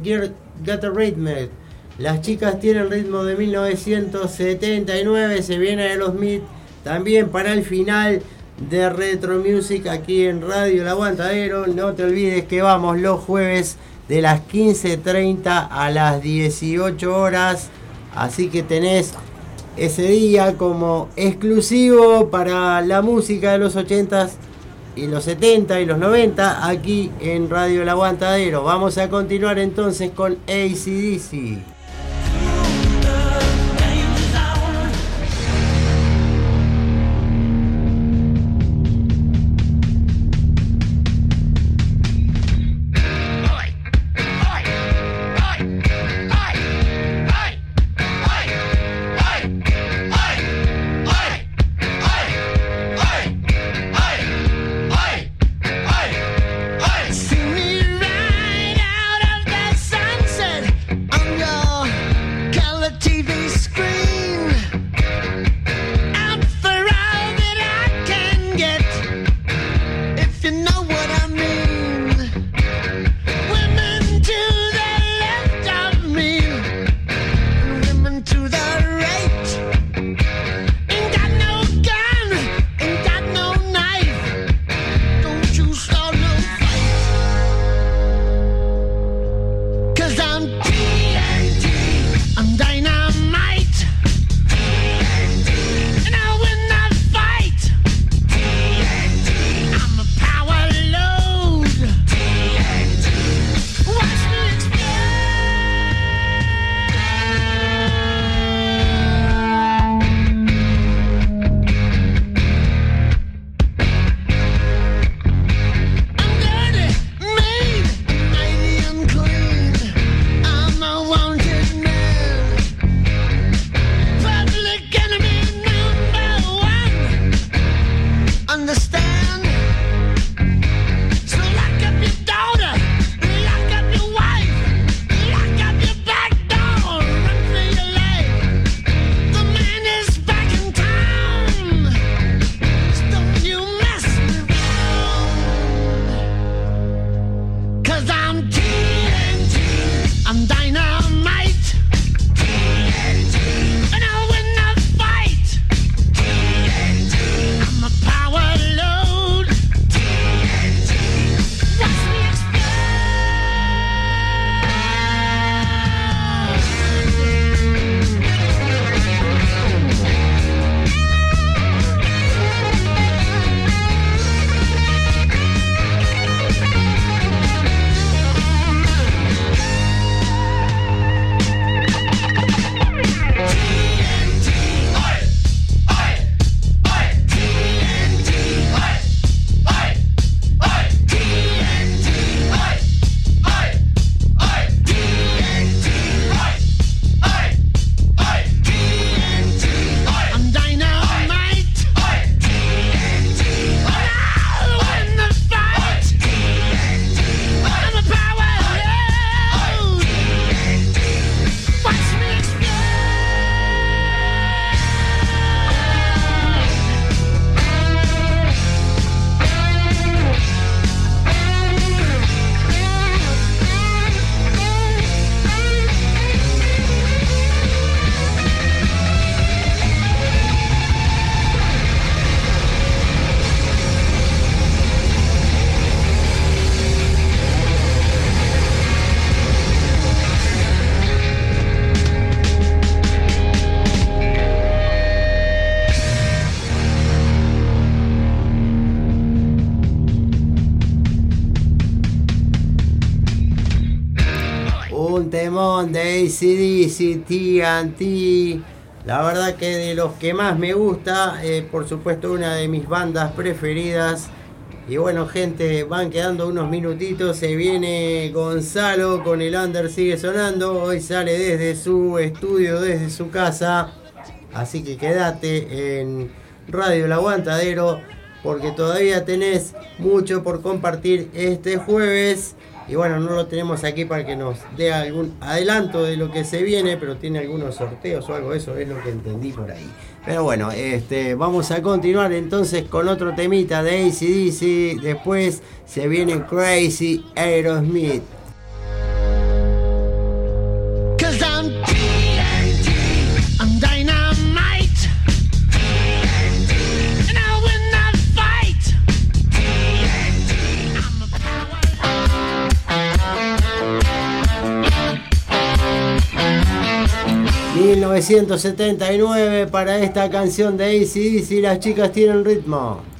Rhythm. Las chicas tienen ritmo de 1979. Se viene de los Mid también para el final de Retro Music aquí en Radio El Aguantadero. No te olvides que vamos los jueves de las 15.30 a las 18 horas. Así que tenés ese día como exclusivo para la música de los 80s y los 70 y los 90 aquí en Radio El Aguantadero. Vamos a continuar entonces con ACDC. La verdad que de los que más me gusta, eh, por supuesto una de mis bandas preferidas. Y bueno gente, van quedando unos minutitos, se viene Gonzalo con el under sigue sonando, hoy sale desde su estudio, desde su casa. Así que quédate en Radio El Aguantadero porque todavía tenés mucho por compartir este jueves y bueno, no lo tenemos aquí para que nos dé algún adelanto de lo que se viene, pero tiene algunos sorteos o algo, de eso es lo que entendí por ahí. Pero bueno, este, vamos a continuar entonces con otro temita de ACDC. Después se viene Crazy Aerosmith. 1979 para esta canción de Easy Easy, las chicas tienen ritmo.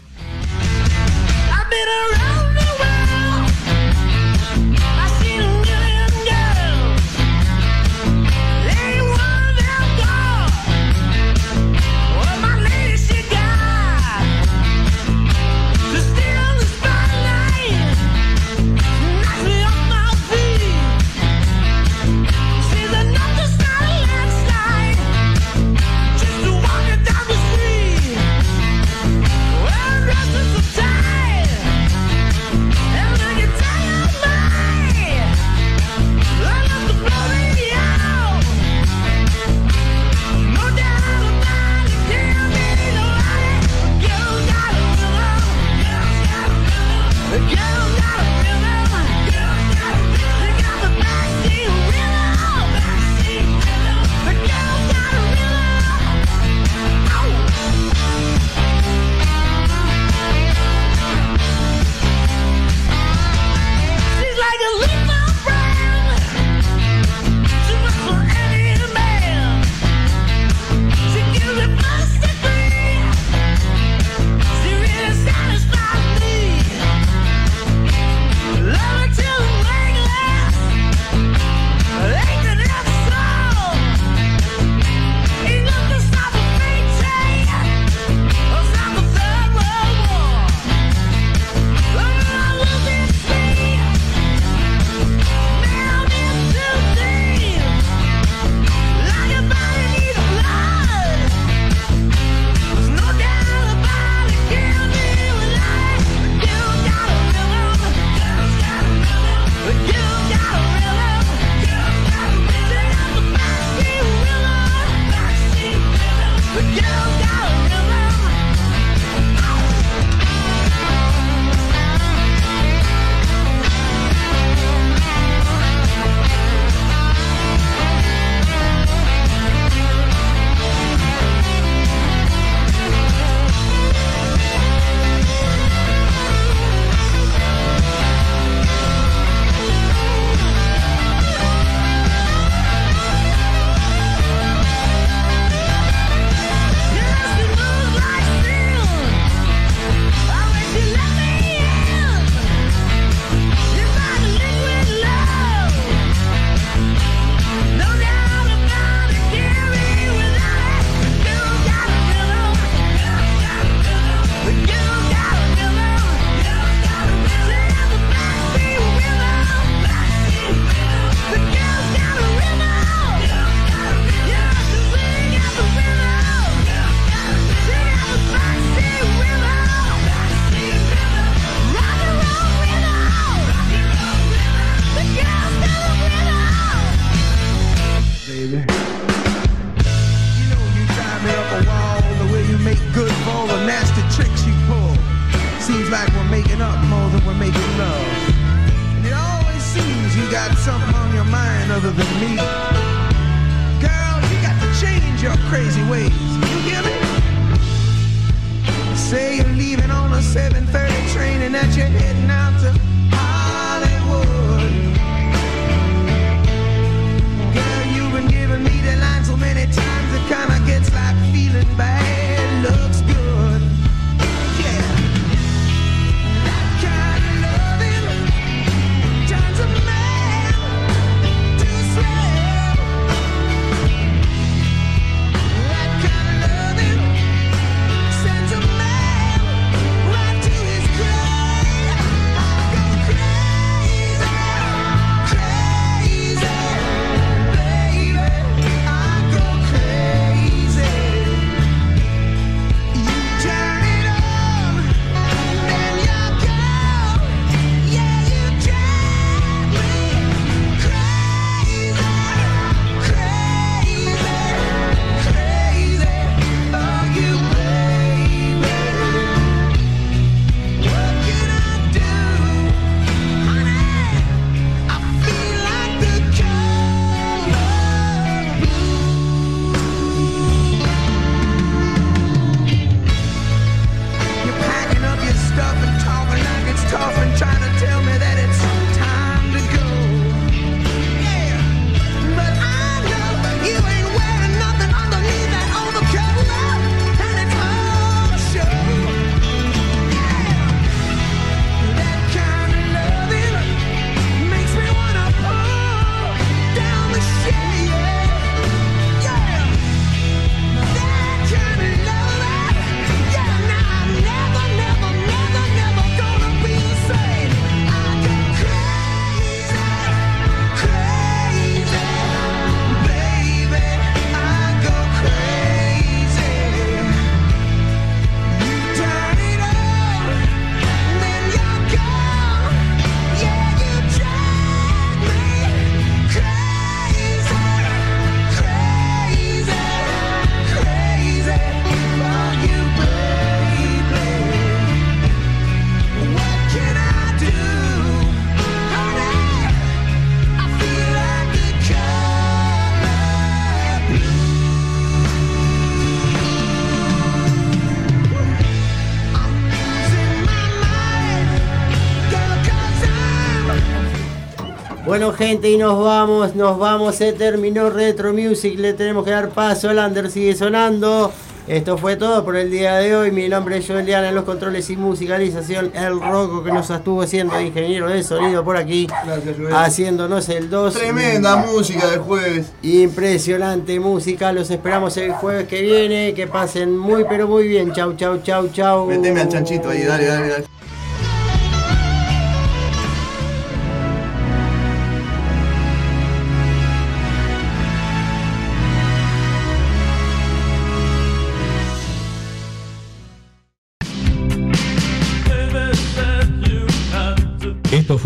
Bueno, gente, y nos vamos, nos vamos. Se terminó Retro Music. Le tenemos que dar paso. El under sigue sonando. Esto fue todo por el día de hoy. Mi nombre es Joel Diana en los controles y musicalización. El Rocco que nos estuvo haciendo de ingeniero de sonido por aquí. Gracias, Joel. Haciéndonos el 2. Tremenda música del jueves. Impresionante música. Los esperamos el jueves que viene. Que pasen muy, pero muy bien. Chau, chau, chau, chau. Meteme al chanchito ahí, dale, dale, dale.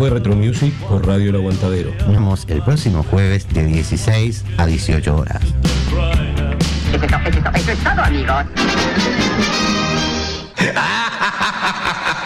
Fue Retro Music por Radio El Aguantadero. Nos vemos el próximo jueves de 16 a 18 horas. Eso es, eso eso es todo, amigos.